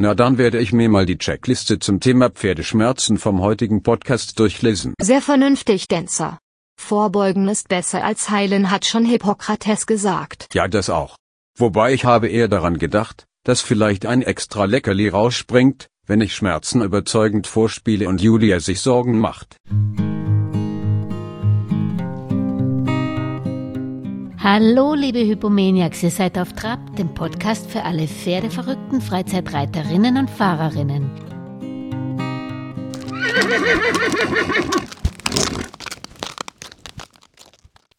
Na dann werde ich mir mal die Checkliste zum Thema Pferdeschmerzen vom heutigen Podcast durchlesen. Sehr vernünftig, Dancer. Vorbeugen ist besser als heilen, hat schon Hippokrates gesagt. Ja, das auch. Wobei ich habe eher daran gedacht, dass vielleicht ein extra Leckerli rausspringt, wenn ich Schmerzen überzeugend vorspiele und Julia sich Sorgen macht. Hallo, liebe Hypomaniacs, ihr seid auf Trab, dem Podcast für alle pferdeverrückten Freizeitreiterinnen und Fahrerinnen.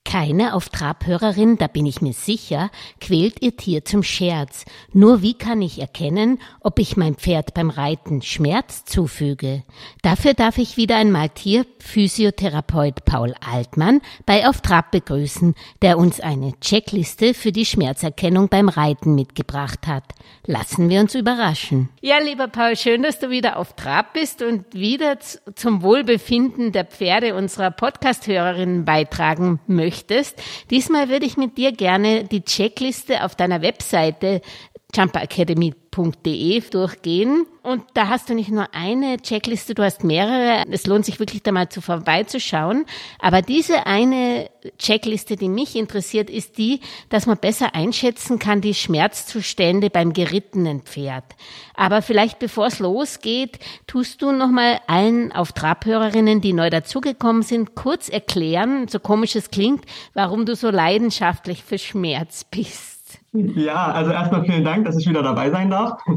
Keine auf Trabhörerin, da bin ich mir sicher, quält ihr Tier zum Scherz. Nur wie kann ich erkennen, ob ich mein Pferd beim Reiten Schmerz zufüge? Dafür darf ich wieder einmal Tierphysiotherapeut Paul Altmann bei Auf Trab begrüßen, der uns eine Checkliste für die Schmerzerkennung beim Reiten mitgebracht hat. Lassen wir uns überraschen. Ja, lieber Paul, schön, dass du wieder auf Trab bist und wieder zum Wohlbefinden der Pferde unserer Podcasthörerinnen beitragen möchtest möchtest. Diesmal würde ich mit dir gerne die Checkliste auf deiner Webseite jumperacademy.de durchgehen. Und da hast du nicht nur eine Checkliste, du hast mehrere. Es lohnt sich wirklich da mal zu vorbeizuschauen. Aber diese eine Checkliste, die mich interessiert, ist die, dass man besser einschätzen kann, die Schmerzzustände beim gerittenen Pferd. Aber vielleicht bevor es losgeht, tust du nochmal allen auf Trabhörerinnen, die neu dazugekommen sind, kurz erklären, so komisch es klingt, warum du so leidenschaftlich für Schmerz bist. Ja, also erstmal vielen Dank, dass ich wieder dabei sein darf.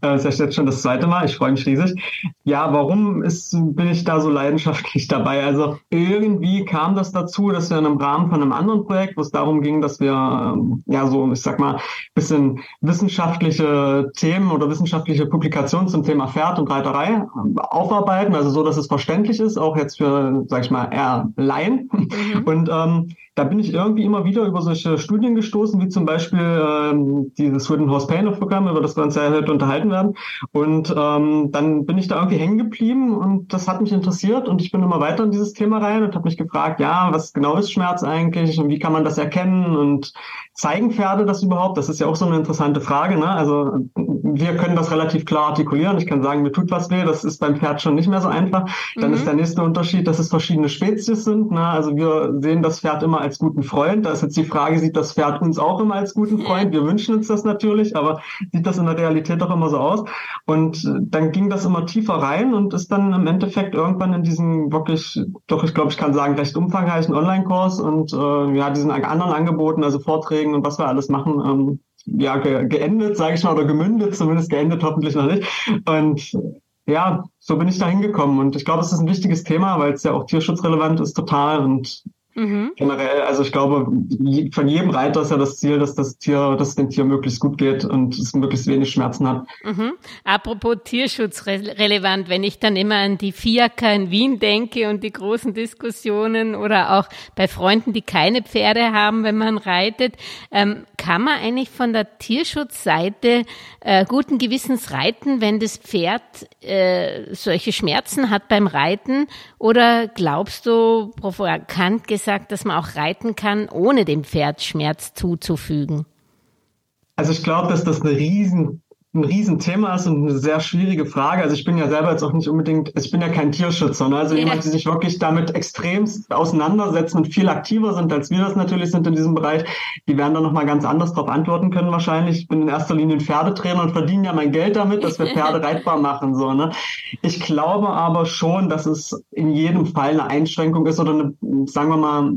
Das ist jetzt schon das zweite Mal. Ich freue mich riesig. Ja, warum ist, bin ich da so leidenschaftlich dabei? Also irgendwie kam das dazu, dass wir in einem Rahmen von einem anderen Projekt, wo es darum ging, dass wir ähm, ja so, ich sag mal, bisschen wissenschaftliche Themen oder wissenschaftliche Publikationen zum Thema Pferd und Reiterei ähm, aufarbeiten, also so, dass es verständlich ist, auch jetzt für, sag ich mal, eher Laien. Mhm. Und ähm, da bin ich irgendwie immer wieder über solche Studien gestoßen, wie zum Beispiel ähm, dieses Sweden Horse Pain Programm, über das wir uns ja heute unterhalten werden. Und ähm, dann bin ich da irgendwie hängen geblieben und das hat mich interessiert und ich bin immer weiter in dieses Thema rein und habe mich gefragt, ja, was genau ist Schmerz eigentlich und wie kann man das erkennen und zeigen Pferde das überhaupt? Das ist ja auch so eine interessante Frage. Ne? Also wir können das relativ klar artikulieren. Ich kann sagen, mir tut was weh. Das ist beim Pferd schon nicht mehr so einfach. Dann mhm. ist der nächste Unterschied, dass es verschiedene Spezies sind. Ne? Also wir sehen das Pferd immer als guten Freund. Da ist jetzt die Frage, sieht das Pferd uns auch immer als guten Freund? Wir wünschen uns das natürlich, aber sieht das in der Realität doch immer so aus? Und dann ging das immer tiefer rein und ist dann im Endeffekt irgendwann in diesen wirklich, doch ich glaube, ich kann sagen, recht umfangreichen Online-Kurs und äh, ja, diesen anderen Angeboten, also Vorträgen und was wir alles machen, ähm, ja, ge geendet, sage ich mal, oder gemündet, zumindest geendet hoffentlich noch nicht. Und ja, so bin ich da hingekommen. Und ich glaube, es ist ein wichtiges Thema, weil es ja auch tierschutzrelevant ist, total. Und Mhm. Generell, also ich glaube, von jedem Reiter ist ja das Ziel, dass das Tier, dass es dem Tier möglichst gut geht und es möglichst wenig Schmerzen hat. Mhm. Apropos Tierschutzrelevant, wenn ich dann immer an die FIACA in Wien denke und die großen Diskussionen oder auch bei Freunden, die keine Pferde haben, wenn man reitet, ähm, kann man eigentlich von der Tierschutzseite äh, guten Gewissens reiten, wenn das Pferd äh, solche Schmerzen hat beim Reiten? Oder glaubst du, provokant gesagt, gesagt, dass man auch reiten kann, ohne dem Pferd Schmerz zuzufügen? Also ich glaube, dass das eine riesen ein Riesenthema ist und eine sehr schwierige Frage. Also ich bin ja selber jetzt auch nicht unbedingt, ich bin ja kein Tierschützer, ne? also jemand, die sich wirklich damit extremst auseinandersetzen und viel aktiver sind, als wir das natürlich sind in diesem Bereich, die werden da nochmal ganz anders darauf antworten können wahrscheinlich. Ich bin in erster Linie ein Pferdetrainer und verdiene ja mein Geld damit, dass wir Pferde reitbar machen. So, ne? Ich glaube aber schon, dass es in jedem Fall eine Einschränkung ist oder eine, sagen wir mal,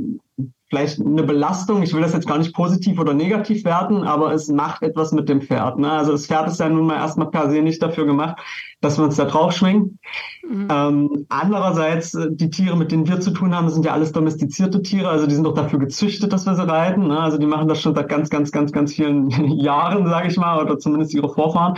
vielleicht eine Belastung. Ich will das jetzt gar nicht positiv oder negativ werten, aber es macht etwas mit dem Pferd. Ne? Also das Pferd ist ja nun mal erstmal per se nicht dafür gemacht, dass wir uns da drauf schwingen. Mhm. Ähm, andererseits, äh, die Tiere, mit denen wir zu tun haben, sind ja alles domestizierte Tiere, also die sind doch dafür gezüchtet, dass wir sie reiten. Ne? Also die machen das schon seit ganz, ganz, ganz, ganz vielen Jahren, sage ich mal, oder zumindest ihre Vorfahren.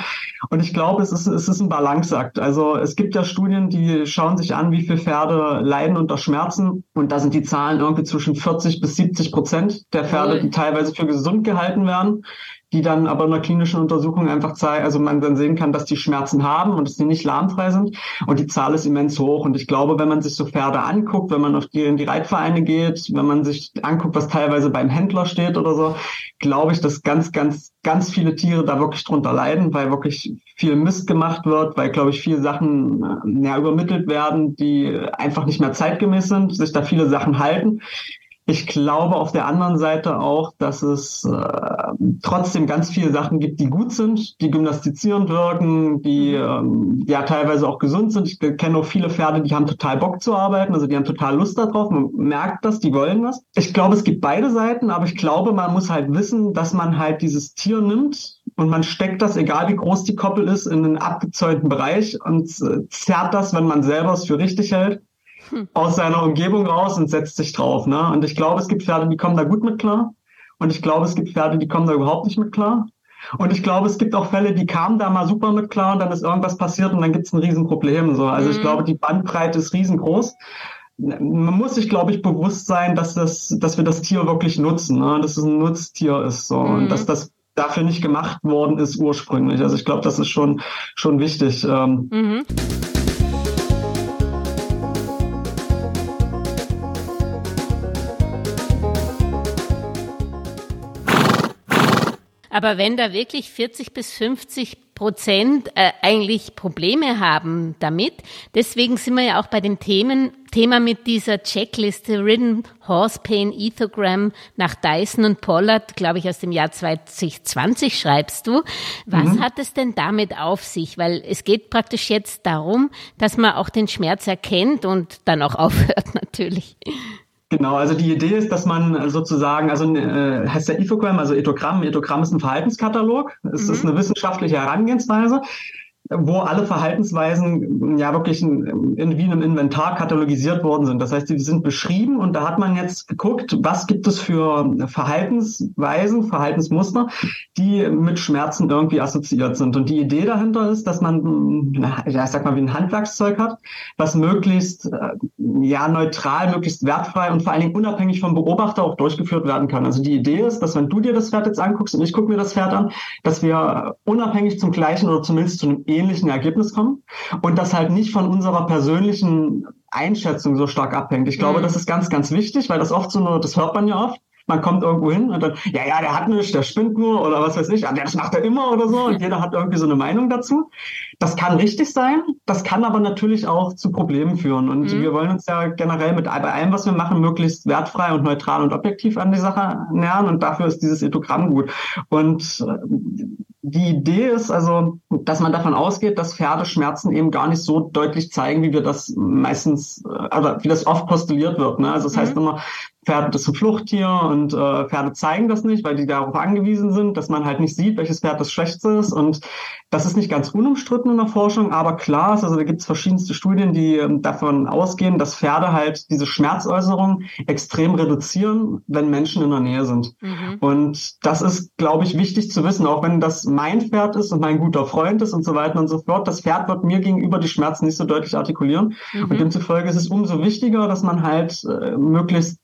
Und ich glaube, es ist, es ist ein Balanceakt. Also es gibt ja Studien, die schauen sich an, wie viele Pferde leiden unter Schmerzen. Und da sind die Zahlen irgendwie zwischen 40 bis 70 Prozent der Pferde, die teilweise für gesund gehalten werden die dann aber in der klinischen Untersuchung einfach zeigen, also man dann sehen kann, dass die Schmerzen haben und dass die nicht lahmfrei sind. Und die Zahl ist immens hoch. Und ich glaube, wenn man sich so Pferde anguckt, wenn man auf die, in die Reitvereine geht, wenn man sich anguckt, was teilweise beim Händler steht oder so, glaube ich, dass ganz, ganz, ganz viele Tiere da wirklich drunter leiden, weil wirklich viel Mist gemacht wird, weil, glaube ich, viele Sachen äh, ja, übermittelt werden, die einfach nicht mehr zeitgemäß sind, sich da viele Sachen halten. Ich glaube auf der anderen Seite auch, dass es äh, trotzdem ganz viele Sachen gibt, die gut sind, die gymnastizierend wirken, die ähm, ja teilweise auch gesund sind. Ich kenne auch viele Pferde, die haben total Bock zu arbeiten, also die haben total Lust darauf. Man merkt das, die wollen das. Ich glaube, es gibt beide Seiten, aber ich glaube, man muss halt wissen, dass man halt dieses Tier nimmt und man steckt das, egal wie groß die Koppel ist, in einen abgezäunten Bereich und äh, zerrt das, wenn man selber es für richtig hält aus seiner Umgebung raus und setzt sich drauf. Ne? Und ich glaube, es gibt Pferde, die kommen da gut mit klar. Und ich glaube, es gibt Pferde, die kommen da überhaupt nicht mit klar. Und ich glaube, es gibt auch Fälle, die kamen da mal super mit klar und dann ist irgendwas passiert und dann gibt es ein Riesenproblem. So. Also mhm. ich glaube, die Bandbreite ist riesengroß. Man muss sich, glaube ich, bewusst sein, dass das, dass wir das Tier wirklich nutzen, ne? dass es ein Nutztier ist, so mhm. und dass das dafür nicht gemacht worden ist ursprünglich. Also ich glaube, das ist schon schon wichtig. Ähm. Mhm. Aber wenn da wirklich 40 bis 50 Prozent äh, eigentlich Probleme haben damit, deswegen sind wir ja auch bei den Themen, Thema mit dieser Checkliste Ridden Horse Pain Ethogram nach Dyson und Pollard, glaube ich, aus dem Jahr 2020 schreibst du. Was mhm. hat es denn damit auf sich? Weil es geht praktisch jetzt darum, dass man auch den Schmerz erkennt und dann auch aufhört natürlich. Genau, also die Idee ist, dass man sozusagen, also äh, heißt der Ethogram, also Ethogramm, Ethogramm ist ein Verhaltenskatalog, es mhm. ist eine wissenschaftliche Herangehensweise wo alle Verhaltensweisen ja wirklich in, in, wie in einem Inventar katalogisiert worden sind. Das heißt, die sind beschrieben und da hat man jetzt geguckt, was gibt es für Verhaltensweisen, Verhaltensmuster, die mit Schmerzen irgendwie assoziiert sind. Und die Idee dahinter ist, dass man, ja, ich sag mal, wie ein Handwerkszeug hat, was möglichst äh, ja neutral, möglichst wertfrei und vor allen Dingen unabhängig vom Beobachter auch durchgeführt werden kann. Also die Idee ist, dass wenn du dir das Pferd jetzt anguckst und ich gucke mir das Pferd an, dass wir unabhängig zum gleichen oder zumindest zu einem ähnlichen Ergebnis kommen und das halt nicht von unserer persönlichen Einschätzung so stark abhängt. Ich glaube, mhm. das ist ganz, ganz wichtig, weil das oft so nur, das hört man ja oft, man kommt irgendwo hin und dann, ja, ja, der hat nichts, der spinnt nur oder was weiß ich, ja, das macht er immer oder so und jeder hat irgendwie so eine Meinung dazu. Das kann richtig sein, das kann aber natürlich auch zu Problemen führen und mhm. wir wollen uns ja generell mit bei allem, was wir machen, möglichst wertfrei und neutral und objektiv an die Sache nähern und dafür ist dieses Ethogramm gut. Und äh, die Idee ist also, dass man davon ausgeht, dass Pferde Schmerzen eben gar nicht so deutlich zeigen, wie wir das meistens, äh, oder wie das oft postuliert wird. Ne? Also das mhm. heißt immer, Pferde ist ein Fluchttier und äh, Pferde zeigen das nicht, weil die darauf angewiesen sind, dass man halt nicht sieht, welches Pferd das Schwächste ist. Und das ist nicht ganz unumstritten in der Forschung, aber klar ist, also da gibt es verschiedenste Studien, die ähm, davon ausgehen, dass Pferde halt diese Schmerzäußerung extrem reduzieren, wenn Menschen in der Nähe sind. Mhm. Und das ist, glaube ich, wichtig zu wissen, auch wenn das mein Pferd ist und mein guter Freund ist und so weiter und so fort. Das Pferd wird mir gegenüber die Schmerzen nicht so deutlich artikulieren. Mhm. Und demzufolge ist es umso wichtiger, dass man halt äh, möglichst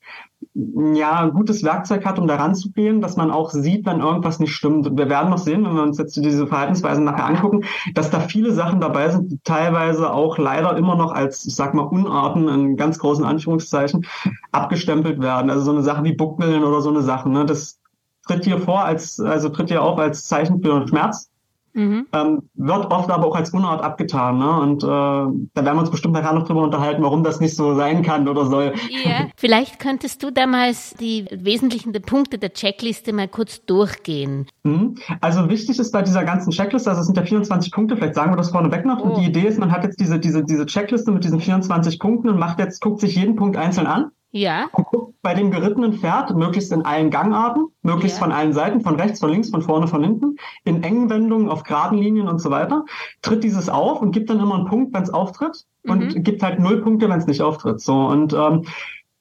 ja, ein gutes Werkzeug hat, um da ranzugehen, dass man auch sieht, wenn irgendwas nicht stimmt. Und wir werden noch sehen, wenn wir uns jetzt diese Verhaltensweisen nachher angucken, dass da viele Sachen dabei sind, die teilweise auch leider immer noch als, ich sag mal, Unarten in ganz großen Anführungszeichen abgestempelt werden. Also so eine Sache wie Buckeln oder so eine Sache, ne, das tritt hier vor als, also tritt hier auf als Zeichen für Schmerz. Mhm. Ähm, wird oft aber auch als Unart abgetan. Ne? Und äh, da werden wir uns bestimmt nachher noch drüber unterhalten, warum das nicht so sein kann oder soll. Ja, vielleicht könntest du damals die wesentlichen Punkte der Checkliste mal kurz durchgehen. Mhm. Also wichtig ist bei dieser ganzen Checkliste, also es sind ja 24 Punkte, vielleicht sagen wir das vorneweg noch. Oh. Und die Idee ist, man hat jetzt diese, diese, diese Checkliste mit diesen 24 Punkten und macht jetzt, guckt sich jeden Punkt einzeln an. Ja. Und guckt bei dem gerittenen Pferd möglichst in allen Gangarten, möglichst ja. von allen Seiten, von rechts, von links, von vorne, von hinten, in engen Wendungen, auf geraden Linien und so weiter, tritt dieses auf und gibt dann immer einen Punkt, wenn es auftritt und mhm. gibt halt null Punkte, wenn es nicht auftritt. So und ähm,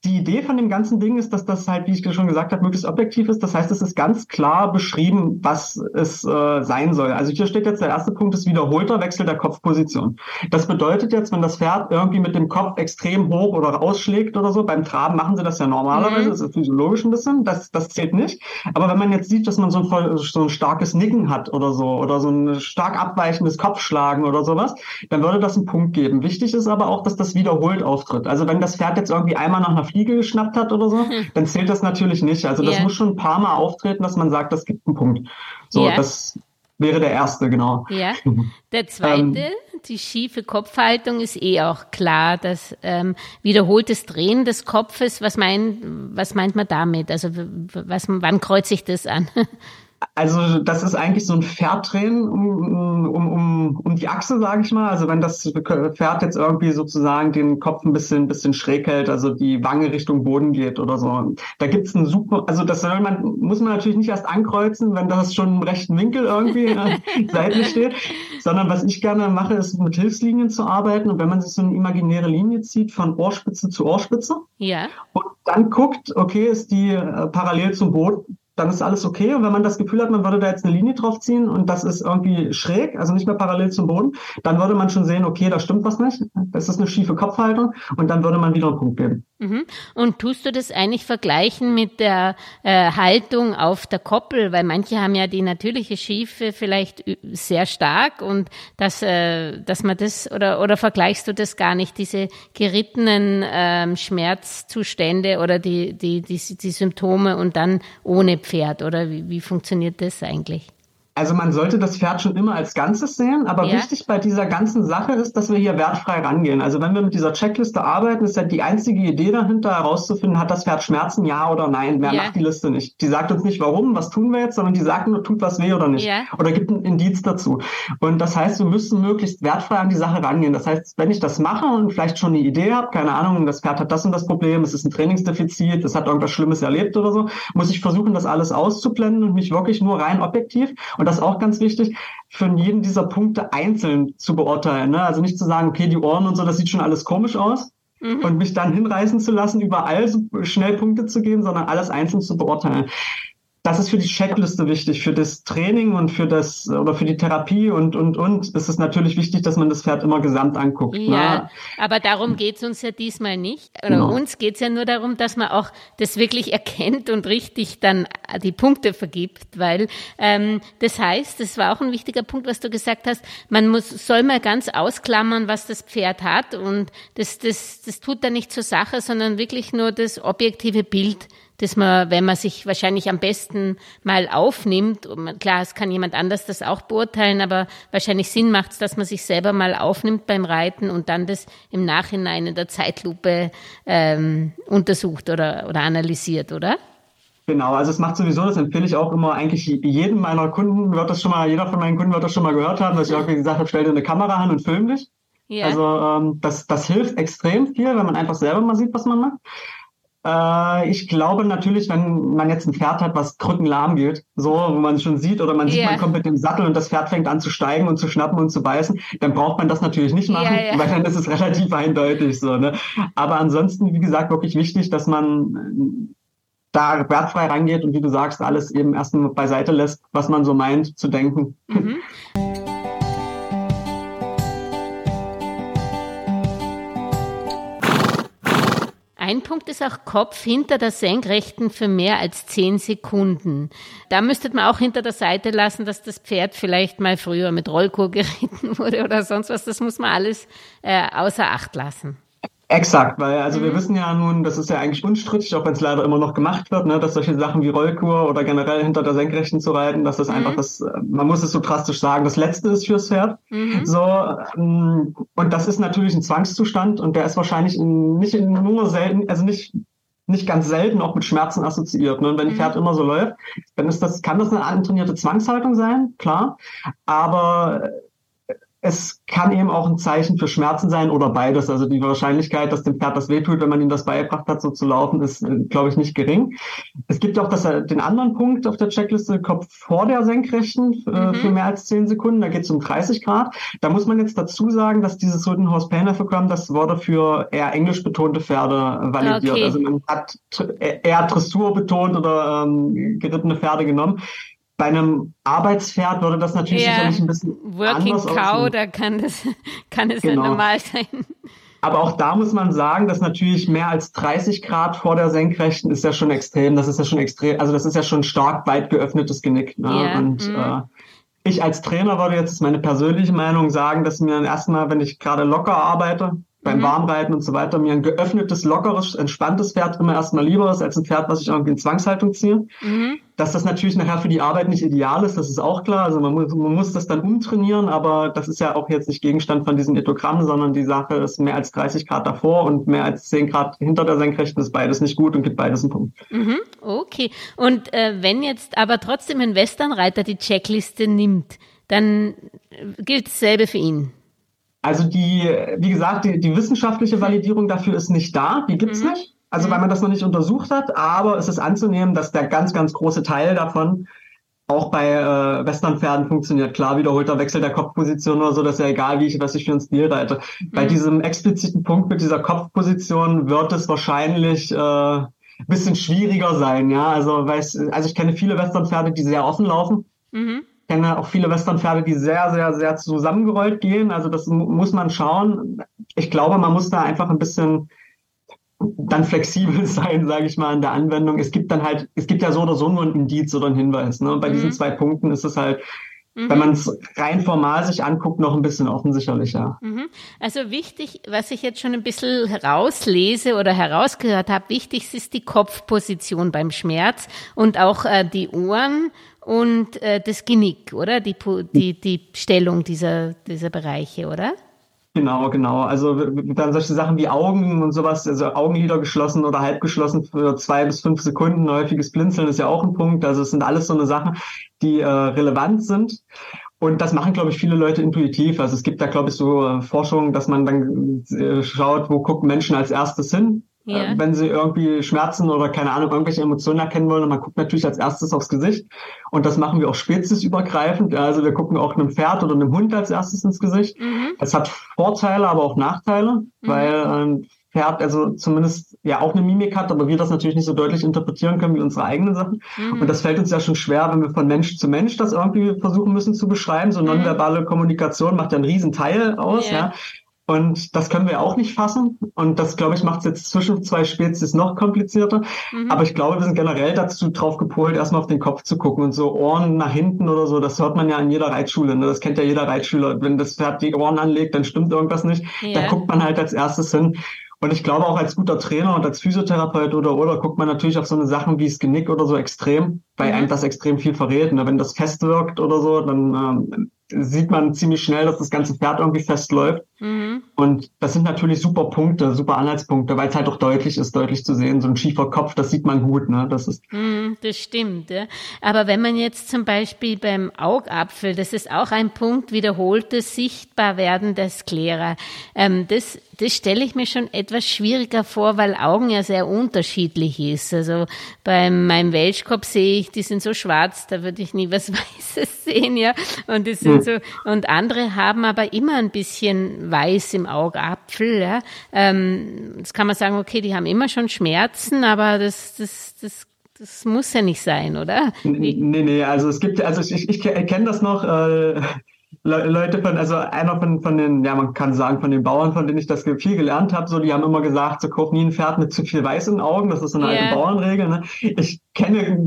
die Idee von dem ganzen Ding ist, dass das halt, wie ich schon gesagt habe, möglichst objektiv ist. Das heißt, es ist ganz klar beschrieben, was es äh, sein soll. Also hier steht jetzt der erste Punkt, ist wiederholter Wechsel der Kopfposition. Das bedeutet jetzt, wenn das Pferd irgendwie mit dem Kopf extrem hoch oder ausschlägt oder so, beim Traben machen sie das ja normalerweise, mhm. das ist physiologisch ein bisschen, das, das zählt nicht. Aber wenn man jetzt sieht, dass man so ein, so ein starkes Nicken hat oder so, oder so ein stark abweichendes Kopfschlagen oder sowas, dann würde das einen Punkt geben. Wichtig ist aber auch, dass das wiederholt auftritt. Also wenn das Pferd jetzt irgendwie einmal nach einer Fliege geschnappt hat oder so, hm. dann zählt das natürlich nicht. Also das yeah. muss schon ein paar Mal auftreten, dass man sagt, das gibt einen Punkt. So, yeah. das wäre der erste, genau. Ja. Der zweite, ähm, die schiefe Kopfhaltung ist eh auch klar, dass ähm, wiederholtes Drehen des Kopfes, was, mein, was meint man damit? Also was, wann kreuze ich das an? Also das ist eigentlich so ein Pferddrehen um, um, um, um die Achse, sage ich mal. Also wenn das Pferd jetzt irgendwie sozusagen den Kopf ein bisschen, bisschen schräg hält, also die Wange Richtung Boden geht oder so. Da gibt's einen super, also das soll man, muss man natürlich nicht erst ankreuzen, wenn das schon im rechten Winkel irgendwie äh, seitlich steht, sondern was ich gerne mache, ist mit Hilfslinien zu arbeiten. Und wenn man sich so eine imaginäre Linie zieht von Ohrspitze zu Ohrspitze ja. und dann guckt, okay, ist die äh, parallel zum Boden, dann ist alles okay. Und wenn man das Gefühl hat, man würde da jetzt eine Linie drauf ziehen und das ist irgendwie schräg, also nicht mehr parallel zum Boden, dann würde man schon sehen, okay, da stimmt was nicht. Das ist eine schiefe Kopfhaltung und dann würde man wieder einen Punkt geben. Mhm. Und tust du das eigentlich vergleichen mit der äh, Haltung auf der Koppel? Weil manche haben ja die natürliche Schiefe vielleicht sehr stark und dass, äh, dass man das oder, oder vergleichst du das gar nicht, diese gerittenen ähm, Schmerzzustände oder die, die, die, die Symptome und dann ohne Pferd? Oder wie, wie funktioniert das eigentlich? Also man sollte das Pferd schon immer als Ganzes sehen, aber ja. wichtig bei dieser ganzen Sache ist, dass wir hier wertfrei rangehen. Also wenn wir mit dieser Checkliste arbeiten, ist ja die einzige Idee dahinter herauszufinden, hat das Pferd Schmerzen, ja oder nein. Mehr ja. macht die Liste nicht. Die sagt uns nicht, warum, was tun wir jetzt, sondern die sagt nur, tut was weh oder nicht. Ja. Oder gibt ein Indiz dazu. Und das heißt, wir müssen möglichst wertfrei an die Sache rangehen. Das heißt, wenn ich das mache und vielleicht schon eine Idee habe, keine Ahnung, das Pferd hat das und das Problem, es ist ein Trainingsdefizit, es hat irgendwas Schlimmes erlebt oder so, muss ich versuchen, das alles auszublenden und mich wirklich nur rein objektiv und das auch ganz wichtig, für jeden dieser Punkte einzeln zu beurteilen. Ne? Also nicht zu sagen, okay, die Ohren und so, das sieht schon alles komisch aus. Mhm. Und mich dann hinreißen zu lassen, überall so schnell Punkte zu geben, sondern alles einzeln zu beurteilen das ist für die Checkliste wichtig, für das Training und für das oder für die Therapie und und und ist es natürlich wichtig, dass man das Pferd immer gesamt anguckt. Ja, ne? aber darum geht's uns ja diesmal nicht. Oder genau. uns geht's ja nur darum, dass man auch das wirklich erkennt und richtig dann die Punkte vergibt, weil ähm, das heißt, das war auch ein wichtiger Punkt, was du gesagt hast, man muss soll mal ganz ausklammern, was das Pferd hat und das das das tut dann nicht zur Sache, sondern wirklich nur das objektive Bild dass man, wenn man sich wahrscheinlich am besten mal aufnimmt, klar, es kann jemand anders das auch beurteilen, aber wahrscheinlich Sinn macht es, dass man sich selber mal aufnimmt beim Reiten und dann das im Nachhinein in der Zeitlupe ähm, untersucht oder, oder analysiert, oder? Genau, also es macht sowieso, das empfehle ich auch immer eigentlich jedem meiner Kunden, wird das schon mal, jeder von meinen Kunden wird das schon mal gehört haben, dass ich irgendwie gesagt habe, stell dir eine Kamera an und film dich. Yeah. Also ähm, das, das hilft extrem viel, wenn man einfach selber mal sieht, was man macht. Äh, ich glaube natürlich, wenn man jetzt ein Pferd hat, was krückenlahm geht, so, wo man schon sieht, oder man sieht, yeah. man kommt mit dem Sattel und das Pferd fängt an zu steigen und zu schnappen und zu beißen, dann braucht man das natürlich nicht machen, yeah, yeah. weil dann ist es relativ eindeutig so. Ne? Aber ansonsten, wie gesagt, wirklich wichtig, dass man äh, da wertfrei rangeht und wie du sagst, alles eben erstmal beiseite lässt, was man so meint zu denken. Mhm. Ein Punkt ist auch Kopf hinter der Senkrechten für mehr als zehn Sekunden. Da müsste man auch hinter der Seite lassen, dass das Pferd vielleicht mal früher mit Rollkur geritten wurde oder sonst was. Das muss man alles äh, außer Acht lassen. Exakt, weil also mhm. wir wissen ja nun, das ist ja eigentlich unstrittig, auch wenn es leider immer noch gemacht wird, ne, dass solche Sachen wie Rollkur oder generell hinter der Senkrechten zu reiten, dass das mhm. einfach das, man muss es so drastisch sagen, das Letzte ist fürs Pferd. Mhm. So ähm, und das ist natürlich ein Zwangszustand und der ist wahrscheinlich nicht nur selten, also nicht nicht ganz selten auch mit Schmerzen assoziiert. Ne? Und wenn ein mhm. Pferd immer so läuft, dann ist das, kann das eine antrainierte Zwangshaltung sein, klar. Aber es kann eben auch ein Zeichen für Schmerzen sein oder beides. Also die Wahrscheinlichkeit, dass dem Pferd das wehtut, wenn man ihm das beigebracht hat, so zu laufen, ist, äh, glaube ich, nicht gering. Es gibt auch das, äh, den anderen Punkt auf der Checkliste, Kopf vor der Senkrechten äh, mhm. für mehr als zehn Sekunden. Da geht es um 30 Grad. Da muss man jetzt dazu sagen, dass dieses Rittenhouse Painter Programm, das wurde für eher englisch betonte Pferde validiert. Okay. Also man hat eher Dressur betont oder ähm, gerittene Pferde genommen. Bei einem Arbeitspferd würde das natürlich ja, sicherlich ein bisschen Working anders Cow, aussehen. da kann das kann es genau. normal sein. Aber auch da muss man sagen, dass natürlich mehr als 30 Grad vor der Senkrechten ist ja schon extrem. Das ist ja schon extrem, also das ist ja schon stark weit geöffnetes Genick. Ne? Yeah. Und mhm. äh, ich als Trainer würde jetzt meine persönliche Meinung sagen, dass mir dann erstmal, wenn ich gerade locker arbeite, beim mhm. Warmreiten und so weiter mir ein geöffnetes, lockeres, entspanntes Pferd immer erstmal lieber ist als ein Pferd, was ich irgendwie in Zwangshaltung ziehe. Mhm. Dass das natürlich nachher für die Arbeit nicht ideal ist, das ist auch klar. Also man muss, man muss das dann umtrainieren, aber das ist ja auch jetzt nicht Gegenstand von diesem Ethogramm, sondern die Sache ist mehr als 30 Grad davor und mehr als 10 Grad hinter der Senkrechten ist beides nicht gut und gibt beides einen Punkt. Mhm. Okay. Und äh, wenn jetzt aber trotzdem ein Westernreiter die Checkliste nimmt, dann gilt dasselbe für ihn. Also die, wie gesagt, die, die wissenschaftliche Validierung dafür ist nicht da, die gibt's mhm. nicht. Also weil man das noch nicht untersucht hat, aber es ist anzunehmen, dass der ganz, ganz große Teil davon auch bei äh, Westernpferden funktioniert. Klar, wiederholter Wechsel der Kopfposition oder so, das ist ja egal, wie ich, was ich für einen Stil reite. Mhm. Bei diesem expliziten Punkt mit dieser Kopfposition wird es wahrscheinlich äh, bisschen schwieriger sein, ja. Also, weiß, also ich kenne viele Westernpferde, die sehr offen laufen. Mhm kenne auch viele Westernpferde, die sehr, sehr, sehr zusammengerollt gehen. Also das muss man schauen. Ich glaube, man muss da einfach ein bisschen dann flexibel sein, sage ich mal, in der Anwendung. Es gibt dann halt, es gibt ja so oder so nur ein Indiz oder ein Hinweis. Ne? bei mhm. diesen zwei Punkten ist es halt, mhm. wenn man es rein formal sich anguckt, noch ein bisschen offensichtlicher. Mhm. Also wichtig, was ich jetzt schon ein bisschen herauslese oder herausgehört habe, wichtig ist die Kopfposition beim Schmerz und auch äh, die Ohren und äh, das Genick, oder? Die, die, die Stellung dieser, dieser Bereiche, oder? Genau, genau. Also dann solche Sachen wie Augen und sowas, also Augenlider geschlossen oder halb geschlossen für zwei bis fünf Sekunden, häufiges Blinzeln ist ja auch ein Punkt. Also es sind alles so eine Sachen, die äh, relevant sind. Und das machen, glaube ich, viele Leute intuitiv. Also es gibt da, glaube ich, so äh, Forschungen, dass man dann äh, schaut, wo gucken Menschen als erstes hin. Ja. Äh, wenn sie irgendwie Schmerzen oder keine Ahnung, irgendwelche Emotionen erkennen wollen. Und man guckt natürlich als erstes aufs Gesicht. Und das machen wir auch speziesübergreifend. Also wir gucken auch einem Pferd oder einem Hund als erstes ins Gesicht. Mhm. Das hat Vorteile, aber auch Nachteile, mhm. weil ein Pferd also zumindest ja auch eine Mimik hat, aber wir das natürlich nicht so deutlich interpretieren können wie unsere eigenen Sachen. Mhm. Und das fällt uns ja schon schwer, wenn wir von Mensch zu Mensch das irgendwie versuchen müssen zu beschreiben. So mhm. nonverbale Kommunikation macht ja einen riesen Teil aus, yeah. ja. Und das können wir auch nicht fassen. Und das, glaube ich, macht es jetzt zwischen zwei Spezies noch komplizierter. Mhm. Aber ich glaube, wir sind generell dazu drauf gepolt, erstmal auf den Kopf zu gucken und so Ohren nach hinten oder so. Das hört man ja in jeder Reitschule. Ne? Das kennt ja jeder Reitschüler. Wenn das Pferd die Ohren anlegt, dann stimmt irgendwas nicht. Yeah. Da guckt man halt als erstes hin. Und ich glaube auch als guter Trainer und als Physiotherapeut oder oder guckt man natürlich auf so eine Sachen wie das Genick oder so extrem, weil mhm. einem das extrem viel verrät. Ne? Wenn das fest wirkt oder so, dann ähm, sieht man ziemlich schnell, dass das ganze Pferd irgendwie festläuft. Mhm. Und das sind natürlich super Punkte, super Anhaltspunkte, weil es halt auch deutlich ist, deutlich zu sehen. So ein schiefer Kopf, das sieht man gut, ne? Das ist. Mhm, das stimmt, ja. Aber wenn man jetzt zum Beispiel beim Augapfel, das ist auch ein Punkt, wiederholtes Sichtbarwerden der Sklera. Ähm, das, das stelle ich mir schon etwas schwieriger vor, weil Augen ja sehr unterschiedlich ist. Also bei meinem Welschkopf sehe ich, die sind so schwarz, da würde ich nie was Weißes sehen, ja. Und die sind so, und andere haben aber immer ein bisschen weiß im Augapfel, ja. Ähm, jetzt kann man sagen, okay, die haben immer schon Schmerzen, aber das, das, das das muss ja nicht sein, oder? Nee, nee, also es gibt, also ich, ich kenne das noch, äh, Leute von, also einer von, von den, ja, man kann sagen, von den Bauern, von denen ich das viel gelernt habe, so, die haben immer gesagt, so kauf nie ein Pferd mit zu viel Weiß in den Augen, das ist so eine yeah. alte Bauernregel, ne? Ich kenne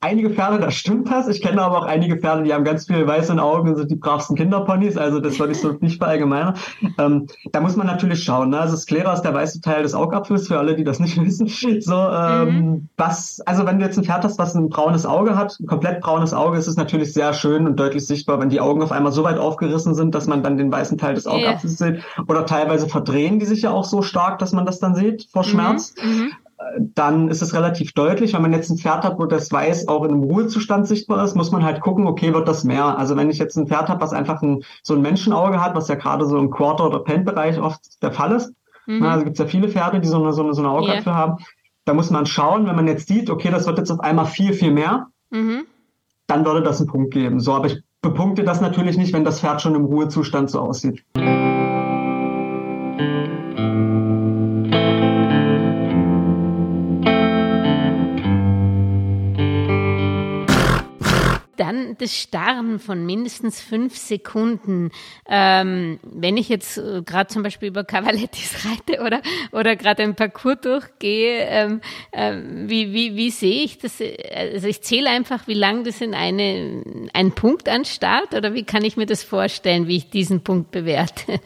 einige Pferde, da stimmt das. Ich kenne aber auch einige Pferde, die haben ganz viel weiße Augen und sind die bravsten Kinderponys. Also das soll ich so nicht verallgemeinern. Ähm, da muss man natürlich schauen. Ne? Also Sklera ist der weiße Teil des Augapfels, für alle, die das nicht wissen. So, ähm, mhm. was, also wenn du jetzt ein Pferd hast, was ein braunes Auge hat, ein komplett braunes Auge, ist es natürlich sehr schön und deutlich sichtbar, wenn die Augen auf einmal so weit aufgerissen sind, dass man dann den weißen Teil des Augapfels yeah. sieht. Oder teilweise verdrehen die sich ja auch so stark, dass man das dann sieht vor mhm. Schmerz. Mhm. Dann ist es relativ deutlich. Wenn man jetzt ein Pferd hat, wo das Weiß auch in einem Ruhezustand sichtbar ist, muss man halt gucken, okay, wird das mehr? Also wenn ich jetzt ein Pferd habe, was einfach ein, so ein Menschenauge hat, was ja gerade so im Quarter- oder Pen-Bereich oft der Fall ist, mhm. na, also gibt es ja viele Pferde, die so eine, so eine, so eine Augapfel yeah. haben, da muss man schauen, wenn man jetzt sieht, okay, das wird jetzt auf einmal viel, viel mehr, mhm. dann würde das einen Punkt geben. So, aber ich bepunkte das natürlich nicht, wenn das Pferd schon im Ruhezustand so aussieht. Dann das Starren von mindestens fünf Sekunden. Ähm, wenn ich jetzt äh, gerade zum Beispiel über Cavalettis reite oder, oder gerade ein Parcours durchgehe, ähm, äh, wie, wie, wie sehe ich das? Also ich zähle einfach, wie lang das in eine, ein Punkt anstarrt oder wie kann ich mir das vorstellen, wie ich diesen Punkt bewerte?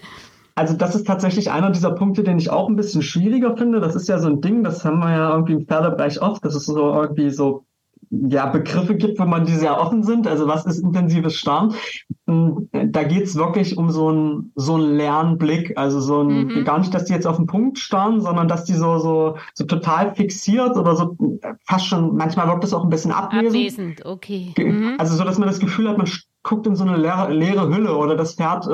Also das ist tatsächlich einer dieser Punkte, den ich auch ein bisschen schwieriger finde. Das ist ja so ein Ding, das haben wir ja irgendwie im Pferdebereich oft. Das ist so irgendwie so ja, Begriffe gibt, wo man die sehr offen sind. Also was ist intensives Starren? Hm, da geht's wirklich um so einen so einen Lernblick. Also so ein, mhm. gar nicht, dass die jetzt auf den Punkt starren, sondern dass die so, so, so total fixiert oder so fast schon, manchmal wirkt das auch ein bisschen abwesend. Abwesend, okay. Mhm. Also so, dass man das Gefühl hat, man guckt in so eine leere, leere Hülle oder das Pferd, äh,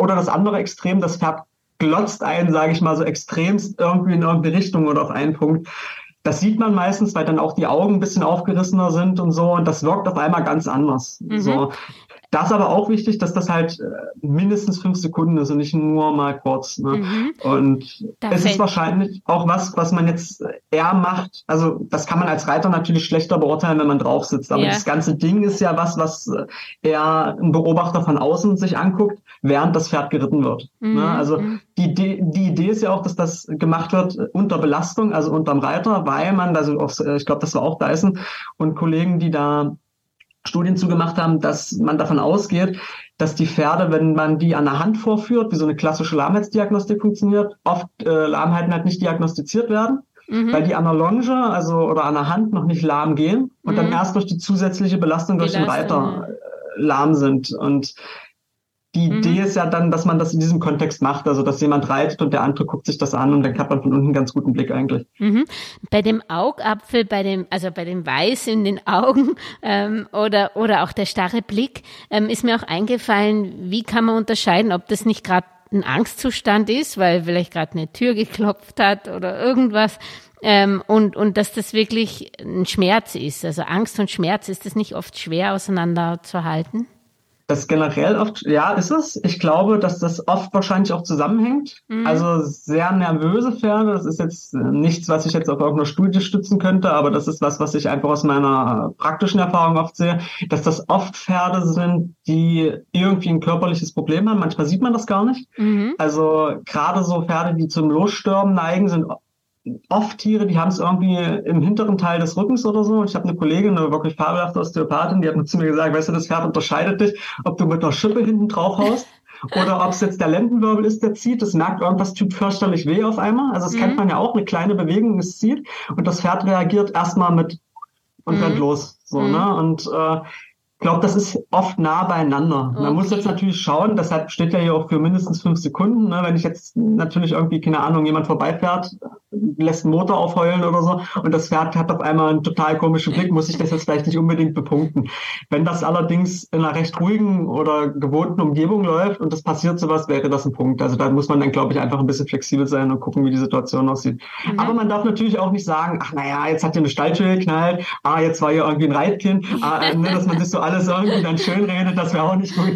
oder das andere Extrem, das Pferd glotzt ein, sage ich mal, so extremst irgendwie in irgendeine Richtung oder auf einen Punkt. Das sieht man meistens, weil dann auch die Augen ein bisschen aufgerissener sind und so. Und das wirkt auf einmal ganz anders. Mhm. So. Da ist aber auch wichtig, dass das halt äh, mindestens fünf Sekunden ist und nicht nur mal kurz. Ne? Mhm. Und da es ist wahrscheinlich auch was, was man jetzt eher macht. Also das kann man als Reiter natürlich schlechter beurteilen, wenn man drauf sitzt. Aber ja. das ganze Ding ist ja was, was eher ein Beobachter von außen sich anguckt, während das Pferd geritten wird. Ne? Mhm. Ne? Also mhm. die Idee, die Idee ist ja auch, dass das gemacht wird unter Belastung, also unterm Reiter, weil man, also auch, ich glaube, das war auch Dyson und Kollegen, die da Studien zugemacht haben, dass man davon ausgeht, dass die Pferde, wenn man die an der Hand vorführt, wie so eine klassische Lahmheitsdiagnostik funktioniert, oft äh, Lahmheiten halt nicht diagnostiziert werden, mhm. weil die an der Longe, also oder an der Hand noch nicht lahm gehen und mhm. dann erst durch die zusätzliche Belastung durch den Reiter äh, lahm sind. Und die mhm. Idee ist ja dann, dass man das in diesem Kontext macht, also dass jemand reitet und der andere guckt sich das an und dann hat man von unten einen ganz guten Blick eigentlich. Mhm. Bei dem Augapfel, bei dem, also bei dem Weiß in den Augen ähm, oder, oder auch der starre Blick, ähm, ist mir auch eingefallen, wie kann man unterscheiden, ob das nicht gerade ein Angstzustand ist, weil vielleicht gerade eine Tür geklopft hat oder irgendwas. Ähm, und, und dass das wirklich ein Schmerz ist. Also Angst und Schmerz, ist das nicht oft schwer auseinanderzuhalten? Das generell oft, ja, ist es. Ich glaube, dass das oft wahrscheinlich auch zusammenhängt. Mhm. Also sehr nervöse Pferde, das ist jetzt nichts, was ich jetzt auf irgendeiner Studie stützen könnte, aber das ist was, was ich einfach aus meiner praktischen Erfahrung oft sehe, dass das oft Pferde sind, die irgendwie ein körperliches Problem haben. Manchmal sieht man das gar nicht. Mhm. Also gerade so Pferde, die zum Losstürmen neigen, sind oft Tiere, die haben es irgendwie im hinteren Teil des Rückens oder so. Ich habe eine Kollegin, eine wirklich fabelhafte Osteopathin, die hat mir zu mir gesagt, weißt du, das Pferd unterscheidet dich, ob du mit einer Schippe hinten drauf haust oder ob es jetzt der Lendenwirbel ist, der zieht. Das merkt irgendwas tut fürchterlich weh auf einmal. Also das mhm. kennt man ja auch, eine kleine Bewegung, es zieht und das Pferd reagiert erstmal mit und mhm. rennt los. So, mhm. ne? Und äh, ich glaube, das ist oft nah beieinander. Okay. Man muss jetzt natürlich schauen, deshalb steht ja hier auch für mindestens fünf Sekunden. Ne? Wenn ich jetzt natürlich irgendwie, keine Ahnung, jemand vorbeifährt, lässt einen Motor aufheulen oder so und das Pferd hat auf einmal einen total komischen Blick, muss ich das jetzt vielleicht nicht unbedingt bepunkten. Wenn das allerdings in einer recht ruhigen oder gewohnten Umgebung läuft und das passiert sowas, wäre das ein Punkt. Also da muss man dann, glaube ich, einfach ein bisschen flexibel sein und gucken, wie die Situation aussieht. Mhm. Aber man darf natürlich auch nicht sagen, ach naja, jetzt hat hier eine Stalltür geknallt, ah, jetzt war hier irgendwie ein Reitkind, ah, ne, dass man sich so alles irgendwie dann schön redet, das wäre auch nicht gut.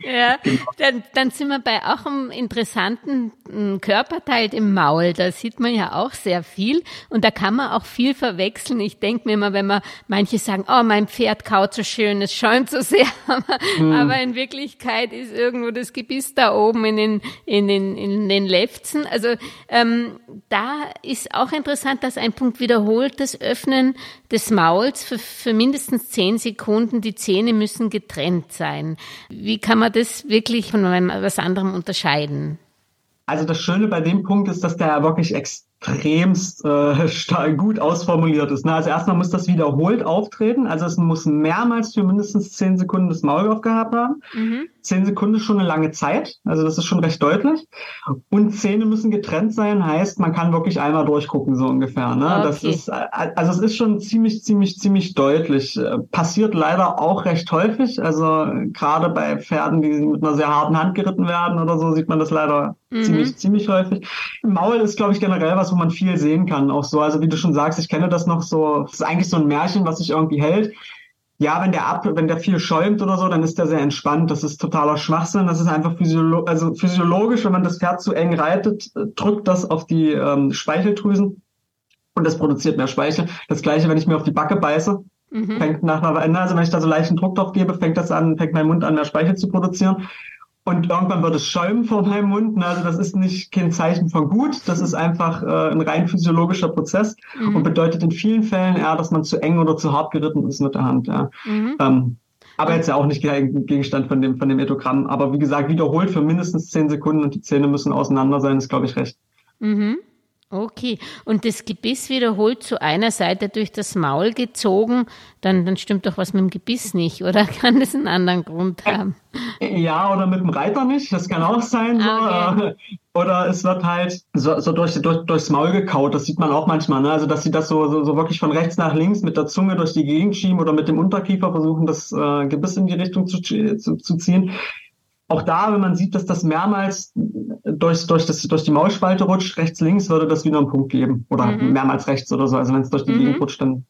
Ja, genau. dann, dann sind wir bei auch einem interessanten Körperteil im Maul. Da sieht man ja auch sehr viel und da kann man auch viel verwechseln. Ich denke mir immer, wenn man manche sagen, oh, mein Pferd kaut so schön, es schäumt so sehr, aber, hm. aber in Wirklichkeit ist irgendwo das Gebiss da oben in den, in den, in den Lefzen. Also ähm, da ist auch interessant, dass ein Punkt wiederholt, das Öffnen des Mauls für, für mindestens zehn Sekunden. Die Zähne müssen getrennt sein. Wie kann man das wirklich von was anderem unterscheiden? Also das Schöne bei dem Punkt ist, dass der wirklich extrem extremst äh, gut ausformuliert ist. Ne? Also erstmal muss das wiederholt auftreten. Also es muss mehrmals für mindestens zehn Sekunden das Maul aufgehabt haben. Mhm. Zehn Sekunden ist schon eine lange Zeit. Also das ist schon recht deutlich. Und Zähne müssen getrennt sein, heißt, man kann wirklich einmal durchgucken, so ungefähr. Ne? Okay. Das ist, also es ist schon ziemlich, ziemlich, ziemlich deutlich. Passiert leider auch recht häufig. Also gerade bei Pferden, die mit einer sehr harten Hand geritten werden oder so, sieht man das leider mhm. ziemlich, ziemlich häufig. Maul ist, glaube ich, generell was, wo man viel sehen kann. Auch so, also wie du schon sagst, ich kenne das noch so, das ist eigentlich so ein Märchen, was sich irgendwie hält. Ja, wenn der ab, wenn der viel schäumt oder so, dann ist der sehr entspannt. Das ist totaler Schwachsinn. Das ist einfach physiolo also physiologisch, wenn man das Pferd zu eng reitet, drückt das auf die ähm, Speicheldrüsen und das produziert mehr Speichel. Das gleiche, wenn ich mir auf die Backe beiße, mhm. fängt nach einer Weile, also wenn ich da so leichten Druck drauf gebe, fängt das an, fängt mein Mund an, mehr Speichel zu produzieren. Und irgendwann wird es schäumen vor meinem Mund. Also das ist nicht kein Zeichen von gut. Das ist einfach äh, ein rein physiologischer Prozess mhm. und bedeutet in vielen Fällen eher, dass man zu eng oder zu hart geritten ist mit der Hand. Ja. Mhm. Ähm, aber jetzt ja auch nicht Gegenstand von dem, von dem Etogramm. Aber wie gesagt, wiederholt für mindestens zehn Sekunden und die Zähne müssen auseinander sein, ist, glaube ich, recht. Mhm. Okay, und das Gebiss wiederholt zu einer Seite durch das Maul gezogen, dann, dann stimmt doch was mit dem Gebiss nicht, oder kann das einen anderen Grund haben? Ja, oder mit dem Reiter nicht, das kann auch sein. Ah, okay. Oder es wird halt so, so durch, durch, durchs Maul gekaut, das sieht man auch manchmal, ne? also dass sie das so, so, so wirklich von rechts nach links mit der Zunge durch die Gegend schieben oder mit dem Unterkiefer versuchen, das äh, Gebiss in die Richtung zu, zu, zu ziehen auch da, wenn man sieht, dass das mehrmals durch, durch, das, durch die Maulspalte rutscht, rechts, links, würde das wieder einen Punkt geben. Oder mhm. mehrmals rechts oder so. Also wenn es durch die mhm. Gegend rutscht, dann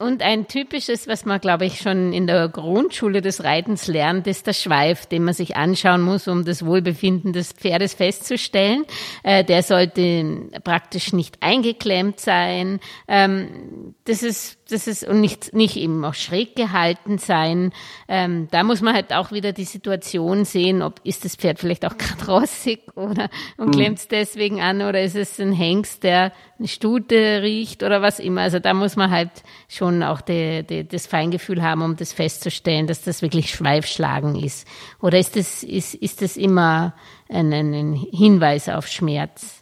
Und ein typisches, was man, glaube ich, schon in der Grundschule des Reitens lernt, ist der Schweif, den man sich anschauen muss, um das Wohlbefinden des Pferdes festzustellen. Äh, der sollte praktisch nicht eingeklemmt sein. Ähm, das ist das ist und nicht, nicht eben auch schräg gehalten sein. Ähm, da muss man halt auch wieder die Situation sehen, ob ist das Pferd vielleicht auch gerade rossig oder und mhm. klemmt es deswegen an oder ist es ein Hengst, der eine Stute riecht oder was immer. Also da muss man halt schon auch die, die, das Feingefühl haben, um das festzustellen, dass das wirklich Schweifschlagen ist. Oder ist das, ist, ist das immer ein, ein Hinweis auf Schmerz?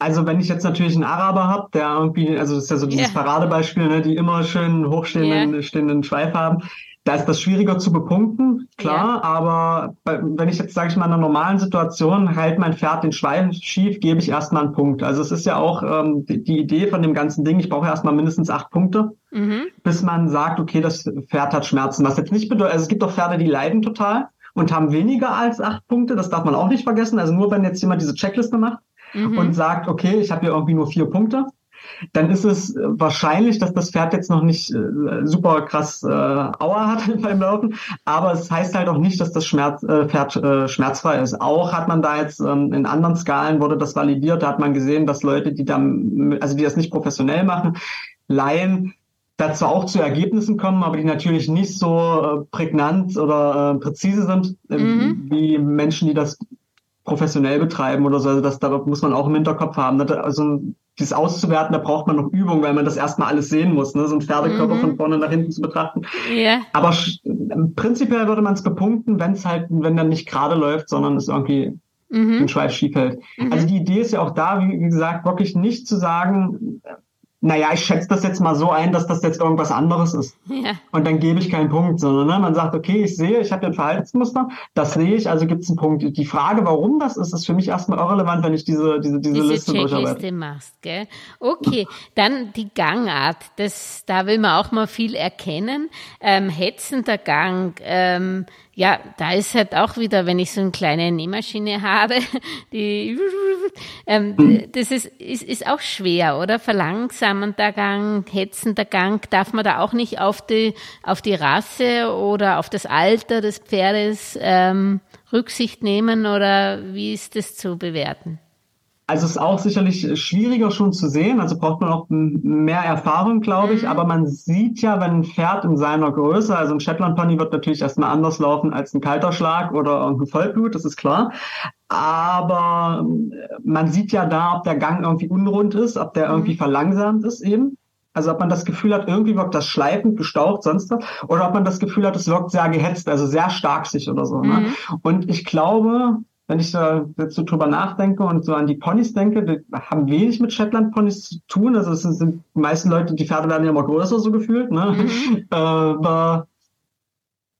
Also wenn ich jetzt natürlich einen Araber habe, der irgendwie, also das ist ja so dieses yeah. Paradebeispiel, ne, die immer schön hochstehenden yeah. stehenden Schweif haben, da ist das schwieriger zu bepunkten, klar, yeah. aber bei, wenn ich jetzt, sage ich mal, in einer normalen Situation hält mein Pferd den Schweif schief, gebe ich erstmal einen Punkt. Also es ist ja auch ähm, die, die, Idee von dem ganzen Ding, ich brauche erstmal mindestens acht Punkte, mhm. bis man sagt, okay, das Pferd hat Schmerzen. Was jetzt nicht bedeutet, also es gibt auch Pferde, die leiden total und haben weniger als acht Punkte, das darf man auch nicht vergessen. Also nur wenn jetzt jemand diese Checkliste macht, mhm. und sagt, okay, ich habe hier irgendwie nur vier Punkte, dann ist es wahrscheinlich, dass das Pferd jetzt noch nicht äh, super krass äh, Auer hat beim Laufen, aber es heißt halt auch nicht, dass das Schmerz, äh, Pferd äh, schmerzfrei ist. Auch hat man da jetzt ähm, in anderen Skalen wurde das validiert, da hat man gesehen, dass Leute, die dann, also die das nicht professionell machen, Laien dazu auch zu Ergebnissen kommen, aber die natürlich nicht so äh, prägnant oder äh, präzise sind äh, mhm. wie Menschen, die das professionell betreiben oder so. Also das, da muss man auch im Hinterkopf haben. Also dieses auszuwerten, da braucht man noch Übung, weil man das erstmal alles sehen muss, ne? so ein Pferdekörper mhm. von vorne nach hinten zu betrachten. Yeah. Aber prinzipiell würde man es bepunkten, wenn es halt, wenn dann nicht gerade läuft, sondern es irgendwie mhm. den Schweif schief hält. Mhm. Also die Idee ist ja auch da, wie gesagt, wirklich nicht zu sagen, naja, ich schätze das jetzt mal so ein, dass das jetzt irgendwas anderes ist. Ja. Und dann gebe ich keinen Punkt, sondern ne, man sagt, okay, ich sehe, ich habe ein Verhaltensmuster, das sehe ich, also gibt es einen Punkt. Die Frage, warum das ist, ist für mich erstmal irrelevant, wenn ich diese, diese, diese, diese Liste durcharbeite. machst, gell? Okay, dann die Gangart, das, da will man auch mal viel erkennen. Ähm, hetzender Gang, ähm, ja, da ist halt auch wieder, wenn ich so eine kleine Nähmaschine habe, die, ähm, das ist, ist, ist auch schwer, oder? Verlangsamender Gang, hetzender Gang, darf man da auch nicht auf die, auf die Rasse oder auf das Alter des Pferdes ähm, Rücksicht nehmen oder wie ist das zu bewerten? Also es ist auch sicherlich schwieriger schon zu sehen, also braucht man auch mehr Erfahrung, glaube ich, mhm. aber man sieht ja, wenn ein Pferd in seiner Größe, also ein Shetland Pony wird natürlich erstmal anders laufen als ein kalter Schlag oder ein Vollblut, das ist klar. Aber man sieht ja da, ob der Gang irgendwie unrund ist, ob der irgendwie mhm. verlangsamt ist eben. Also ob man das Gefühl hat, irgendwie wirkt das schleifend, gestaucht, sonst was, oder ob man das Gefühl hat, es wirkt sehr gehetzt, also sehr stark sich oder so. Ne? Mhm. Und ich glaube, wenn ich da jetzt so drüber nachdenke und so an die Ponys denke, die haben wenig mit Shetland-Ponys zu tun. Also es sind die meisten Leute, die Pferde werden ja immer größer so gefühlt. Ne? Mhm. Aber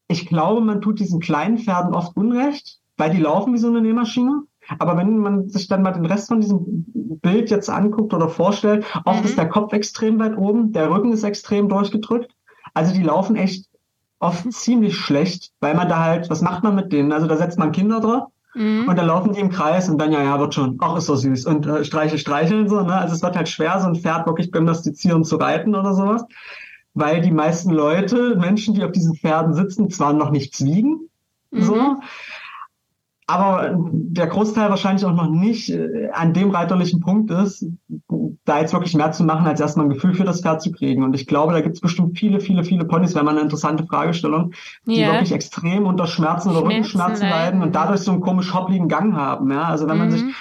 ich glaube, man tut diesen kleinen Pferden oft Unrecht, weil die laufen wie so eine Nähmaschine. Aber wenn man sich dann mal den Rest von diesem Bild jetzt anguckt oder vorstellt, oft mhm. ist der Kopf extrem weit oben, der Rücken ist extrem durchgedrückt. Also die laufen echt oft ziemlich schlecht, weil man da halt, was macht man mit denen? Also da setzt man Kinder drauf mhm. und dann laufen die im Kreis und dann, ja, ja, wird schon, ach, ist so süß und äh, streiche, streicheln so, ne? Also es wird halt schwer, so ein Pferd wirklich gymnastizieren zu reiten oder sowas, weil die meisten Leute, Menschen, die auf diesen Pferden sitzen, zwar noch nichts wiegen, mhm. so, aber der Großteil wahrscheinlich auch noch nicht äh, an dem reiterlichen Punkt ist, da jetzt wirklich mehr zu machen, als erstmal ein Gefühl für das Pferd zu kriegen. Und ich glaube, da gibt es bestimmt viele, viele, viele Ponys, wenn man eine interessante Fragestellung, die yeah. wirklich extrem unter Schmerzen oder Rückenschmerzen leiden und dadurch so einen komisch hoppligen Gang haben. Ja? Also wenn man sich mhm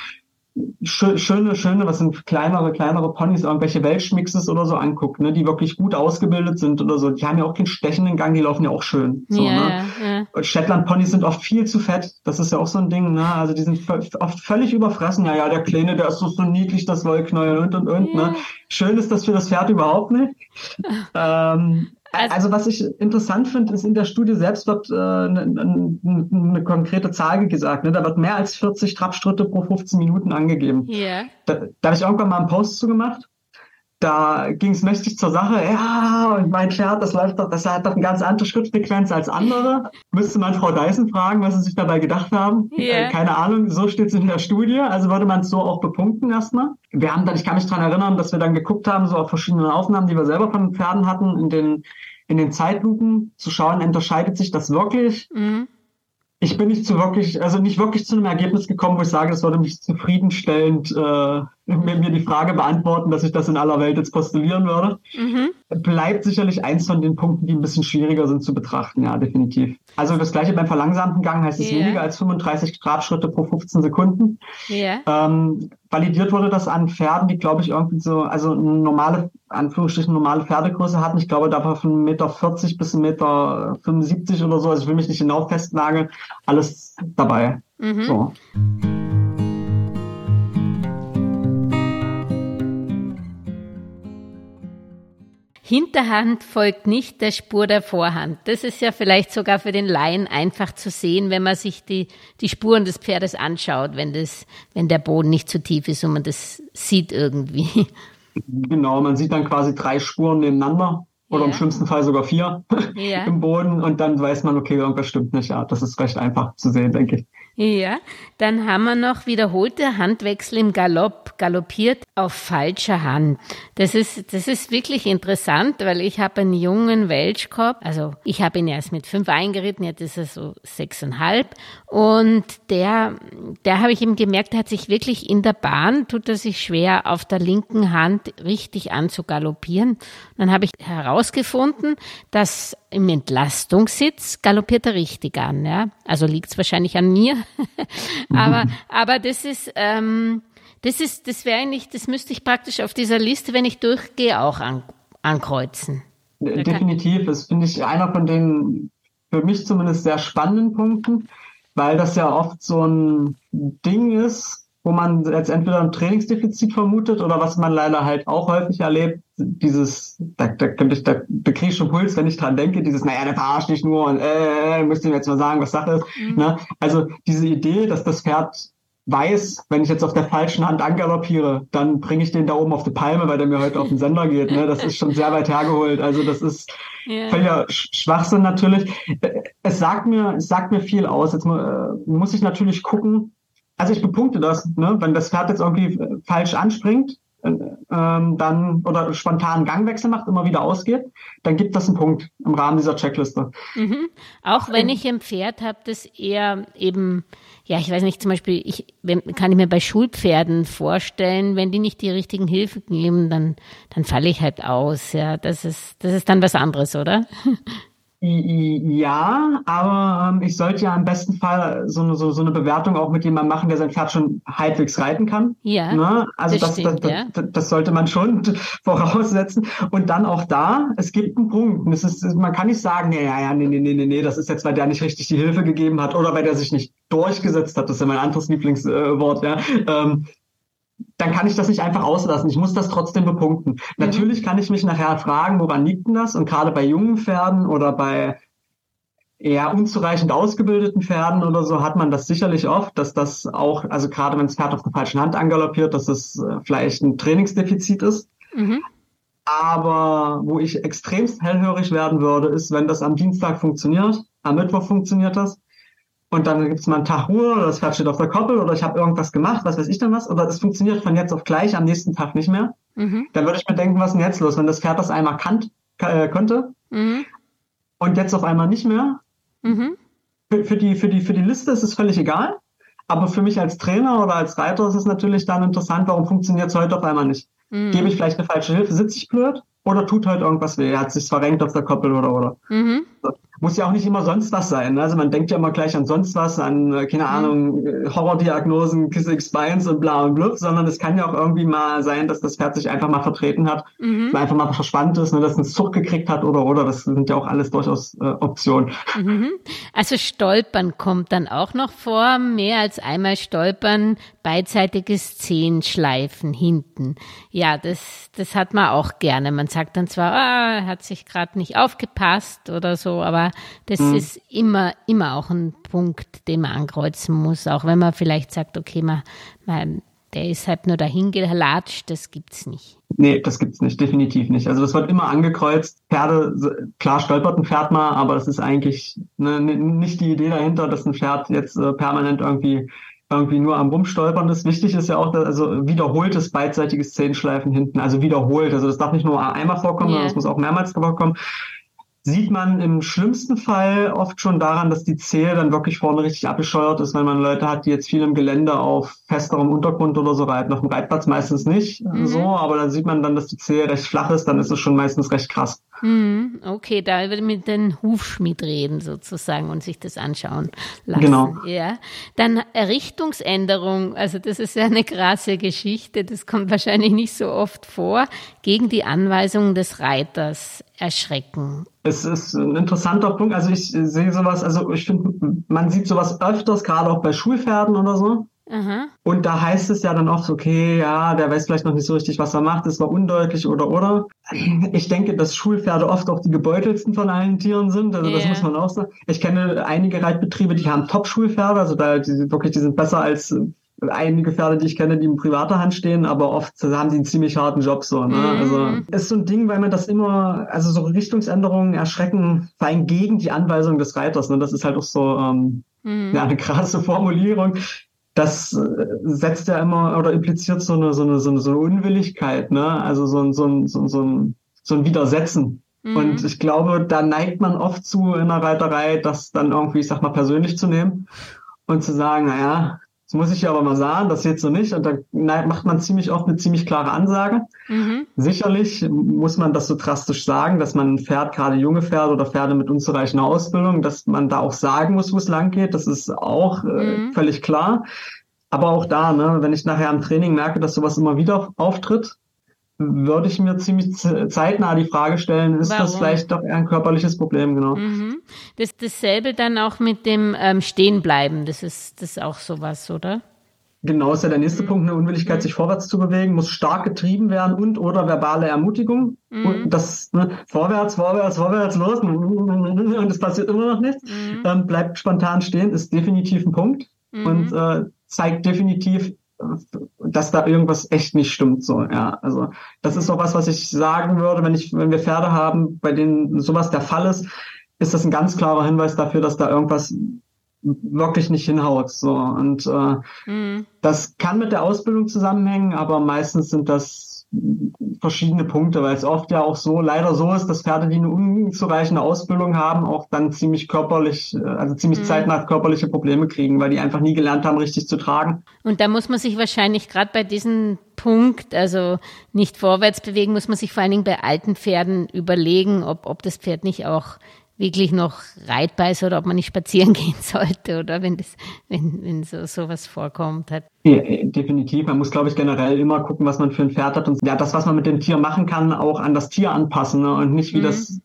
schöne, schöne, was sind kleinere, kleinere Ponys, irgendwelche Welschmixes oder so anguckt, ne, die wirklich gut ausgebildet sind oder so, die haben ja auch keinen stechenden Gang, die laufen ja auch schön. So, ja, ne? ja. Und Shetland Ponys sind oft viel zu fett, das ist ja auch so ein Ding, ne, also die sind oft völlig überfressen, ja, ja, der Kleine, der ist so, so niedlich, das Wollknäuel und und und, ja. ne. Schön ist das für das Pferd überhaupt nicht. ähm, also, also, was ich interessant finde, ist in der Studie selbst wird äh, eine, eine, eine konkrete Zahl gesagt. Ne? Da wird mehr als 40 Trabschritte pro 15 Minuten angegeben. Yeah. Da, da habe ich irgendwann mal einen Post zu gemacht da ging es mächtig zur Sache. Ja, und mein Pferd, das läuft doch, das hat doch eine ganz andere Schrittfrequenz als andere. Müsste man Frau Dyson fragen, was sie sich dabei gedacht haben. Yeah. Äh, keine Ahnung, so steht es in der Studie. Also würde man es so auch bepunkten erstmal. Wir haben dann, ich kann mich dran erinnern, dass wir dann geguckt haben, so auf verschiedene Aufnahmen, die wir selber von den Pferden hatten, in den, in den Zeitlupen, zu schauen, unterscheidet sich das wirklich. Mhm ich bin nicht zu wirklich, also nicht wirklich zu einem Ergebnis gekommen, wo ich sage, das würde mich zufriedenstellend äh, mir, mir die Frage beantworten, dass ich das in aller Welt jetzt postulieren würde. Mhm. Bleibt sicherlich eins von den Punkten, die ein bisschen schwieriger sind zu betrachten, ja, definitiv. Also das gleiche beim verlangsamten Gang heißt es yeah. weniger als 35 Grad-Schritte pro 15 Sekunden. Yeah. Ähm, validiert wurde das an Pferden, die, glaube ich, irgendwie so, also eine normale, Anführungsstrichen normale Pferdegröße hatten. Ich glaube, da war von 1,40 Meter bis 1,75 Meter oder so. Also ich will mich nicht genau festnageln. Alles dabei. Mhm. So. Hinterhand folgt nicht der Spur der Vorhand. Das ist ja vielleicht sogar für den Laien einfach zu sehen, wenn man sich die, die Spuren des Pferdes anschaut, wenn das, wenn der Boden nicht zu tief ist und man das sieht irgendwie. Genau, man sieht dann quasi drei Spuren nebeneinander oder ja. im schlimmsten Fall sogar vier ja. im Boden und dann weiß man, okay, irgendwas stimmt nicht. Ja, das ist recht einfach zu sehen, denke ich. Ja, dann haben wir noch wiederholte Handwechsel im Galopp, galoppiert auf falscher Hand. Das ist, das ist wirklich interessant, weil ich habe einen jungen Welschkorb, also ich habe ihn erst mit fünf eingeritten, jetzt ist er so sechseinhalb und der, der habe ich ihm gemerkt, hat sich wirklich in der Bahn, tut er sich schwer auf der linken Hand richtig anzugaloppieren. Dann habe ich herausgefunden, dass im Entlastungssitz galoppiert er richtig an, ja. Also liegt es wahrscheinlich an mir. aber, aber das ist, ähm, das ist, das wäre eigentlich, das müsste ich praktisch auf dieser Liste, wenn ich durchgehe, auch an, ankreuzen. Definitiv. Das finde ich einer von den für mich zumindest sehr spannenden Punkten, weil das ja oft so ein Ding ist, wo man jetzt entweder ein Trainingsdefizit vermutet oder was man leider halt auch häufig erlebt, dieses, da, da da, da kriege ich schon Puls, wenn ich dran denke, dieses, naja, der verarscht dich nur und äh, müsst ihr mir jetzt mal sagen, was Sache ist. Mhm. Ne? Also diese Idee, dass das Pferd weiß, wenn ich jetzt auf der falschen Hand angaloppiere, dann bringe ich den da oben auf die Palme, weil der mir heute auf den Sender geht. Ne? Das ist schon sehr weit hergeholt. Also das ist yeah. völliger Schwachsinn natürlich. Es sagt mir, es sagt mir viel aus. Jetzt äh, muss ich natürlich gucken, also ich bepunkte das, ne? wenn das Pferd jetzt irgendwie falsch anspringt, äh, ähm, dann oder spontan Gangwechsel macht, immer wieder ausgeht, dann gibt das einen Punkt im Rahmen dieser Checkliste. Mhm. Auch wenn ich ein Pferd habe, das eher eben, ja, ich weiß nicht, zum Beispiel, ich wenn, kann ich mir bei Schulpferden vorstellen, wenn die nicht die richtigen Hilfen geben, dann, dann falle ich halt aus. Ja, das ist, das ist dann was anderes, oder? Ja, aber ähm, ich sollte ja im besten Fall so eine, so, so eine Bewertung auch mit jemandem machen, der sein Pferd schon halbwegs reiten kann. Ja. Ne? Also das das, stimmt, das, das, das sollte man schon voraussetzen. Und dann auch da, es gibt einen Punkt. Es ist, man kann nicht sagen, nee, ja, ja, nee, nee, nee, nee, nee, das ist jetzt, weil der nicht richtig die Hilfe gegeben hat oder weil der sich nicht durchgesetzt hat. Das ist ja mein anderes Lieblingswort, ja. Ähm, dann kann ich das nicht einfach auslassen. Ich muss das trotzdem bepunkten. Natürlich kann ich mich nachher fragen, woran liegt denn das? Und gerade bei jungen Pferden oder bei eher unzureichend ausgebildeten Pferden oder so hat man das sicherlich oft, dass das auch, also gerade wenn das Pferd auf der falschen Hand angaloppiert, dass es äh, vielleicht ein Trainingsdefizit ist. Mhm. Aber wo ich extremst hellhörig werden würde, ist, wenn das am Dienstag funktioniert, am Mittwoch funktioniert das. Und dann gibt es mal einen Tag Ruhe oder das Pferd steht auf der Koppel oder ich habe irgendwas gemacht, was weiß ich dann was, oder es funktioniert von jetzt auf gleich am nächsten Tag nicht mehr. Mhm. Dann würde ich mir denken, was ist denn jetzt los, wenn das Pferd das einmal kannt, äh, konnte Mhm. und jetzt auf einmal nicht mehr. Mhm. Für, für, die, für, die, für die Liste ist es völlig egal. Aber für mich als Trainer oder als Reiter ist es natürlich dann interessant, warum funktioniert es heute auf einmal nicht? Mhm. Gebe ich vielleicht eine falsche Hilfe? Sitze ich blöd? Oder tut heute irgendwas weh? Hat sich verrenkt auf der Koppel oder oder? Mhm. Muss ja auch nicht immer sonst was sein. ne? Also man denkt ja immer gleich an sonst was, an, äh, keine Ahnung, äh, Horrordiagnosen, Kissing Spines und bla und blub, sondern es kann ja auch irgendwie mal sein, dass das Pferd sich einfach mal vertreten hat, Mhm. einfach mal verspannt ist, ne, dass es einen Zug gekriegt hat oder oder. Das sind ja auch alles durchaus äh, Optionen. Mhm. Also Stolpern kommt dann auch noch vor, mehr als einmal Stolpern, beidseitiges Zehenschleifen hinten. Ja, das, das hat man auch gerne. Man sagt dann zwar, ah, hat sich gerade nicht aufgepasst oder so, aber das ist immer, immer auch ein Punkt, den man ankreuzen muss, auch wenn man vielleicht sagt, okay, man, man, der ist halt nur dahin gelatscht, das gibt's nicht. Nee, das gibt's nicht, definitiv nicht. Also das wird immer angekreuzt. Pferde, klar stolpert ein Pferd mal, aber das ist eigentlich ne, nicht die Idee dahinter, dass ein Pferd jetzt äh, permanent irgendwie irgendwie nur am Rumstolpern ist. Wichtig ist ja auch, dass, also wiederholtes beidseitiges Zehenschleifen hinten, also wiederholt. Also das darf nicht nur einmal vorkommen, Ja. sondern das muss auch mehrmals vorkommen. Sieht man im schlimmsten Fall oft schon daran, dass die Zehe dann wirklich vorne richtig abgescheuert ist, wenn man Leute hat, die jetzt viel im Gelände auf festerem Untergrund oder so reiten. Auf dem Reitplatz meistens nicht Mhm. so, aber dann sieht man dann, dass die Zehe recht flach ist, dann ist es schon meistens recht krass. Hm, okay, da würde ich mit den Hufschmied reden sozusagen und sich das anschauen lassen. Genau. Ja. Dann Richtungsänderung, also das ist ja eine krasse Geschichte, das kommt wahrscheinlich nicht so oft vor, gegen die Anweisungen des Reiters erschrecken. Es ist ein interessanter Punkt. Also ich sehe sowas, also ich finde, man sieht sowas öfters, gerade auch bei Schulpferden oder so. Aha. Und da heißt es ja dann oft, okay, ja, der weiß vielleicht noch nicht so richtig, was er macht, es war undeutlich oder oder. Ich denke, dass Schulpferde oft auch die gebeutelsten von allen Tieren sind. Also das Ja. muss man auch sagen. Ich kenne einige Reitbetriebe, die haben Top-Schulpferde, also da die wirklich, die sind besser als einige Pferde, die ich kenne, die in privater Hand stehen, aber oft haben die einen ziemlich harten Job so. Ne? Mhm. Also ist so ein Ding, weil man das immer, also so Richtungsänderungen erschrecken, vor allem gegen die Anweisung des Reiters. Ne? Das ist halt auch so ähm, Hm. ja, eine krasse Formulierung. Das äh, setzt ja immer oder impliziert so eine, so eine, so eine, so eine Unwilligkeit, ne? Also so ein, so ein, so ein, so ein, so ein Widersetzen. Mhm. Und ich glaube, da neigt man oft zu in der Reiterei, das dann irgendwie, ich sag mal, persönlich zu nehmen und zu sagen, naja, das muss ich ja aber mal sagen, das geht so nicht. Und neigt- macht man ziemlich oft eine ziemlich klare Ansage. Mhm. Sicherlich muss man das so drastisch sagen, dass man ein Pferd, gerade junge Pferde oder Pferde mit unzureichender Ausbildung, dass man da auch sagen muss, wo es lang geht. Das ist auch äh, Mhm. völlig klar. Aber auch da, ne, wenn ich nachher im Training merke, dass sowas immer wieder auftritt, würde ich mir ziemlich ze- zeitnah die Frage stellen, ist das Warum? vielleicht doch eher ein körperliches Problem, genau. Mhm. Das, dasselbe dann auch mit dem ähm, Stehenbleiben, das ist das ist auch sowas, oder? Genau, ist ja der Mhm. nächste Punkt, eine Unwilligkeit, sich vorwärts zu bewegen, muss stark getrieben werden und oder verbale Ermutigung. Mhm. Und das ne, vorwärts, vorwärts, vorwärts, los und es passiert immer noch nichts. Mhm. Ähm, bleibt spontan stehen, ist definitiv ein Punkt Mhm. und äh, zeigt definitiv, dass da irgendwas echt nicht stimmt. So, ja, also das ist auch was, was ich sagen würde, wenn ich, wenn wir Pferde haben, bei denen sowas der Fall ist, ist das ein ganz klarer Hinweis dafür, dass da irgendwas wirklich nicht hinhaut. So und äh, Mhm. das kann mit der Ausbildung zusammenhängen, aber meistens sind das verschiedene Punkte, weil es oft ja auch so leider so ist, dass Pferde, die eine unzureichende Ausbildung haben, auch dann ziemlich körperlich, äh, also ziemlich Mhm. zeitnah körperliche Probleme kriegen, weil die einfach nie gelernt haben, richtig zu tragen. Und da muss man sich wahrscheinlich gerade bei diesem Punkt, also nicht vorwärts bewegen, muss man sich vor allen Dingen bei alten Pferden überlegen, ob, ob das Pferd nicht auch wirklich noch reitbar ist oder ob man nicht spazieren gehen sollte oder wenn das, wenn, wenn so sowas vorkommt. Hat. Ja, definitiv. Man muss, glaube ich, generell immer gucken, was man für ein Pferd hat und ja, das, was man mit dem Tier machen kann, auch an das Tier anpassen ne? und nicht wie mhm. das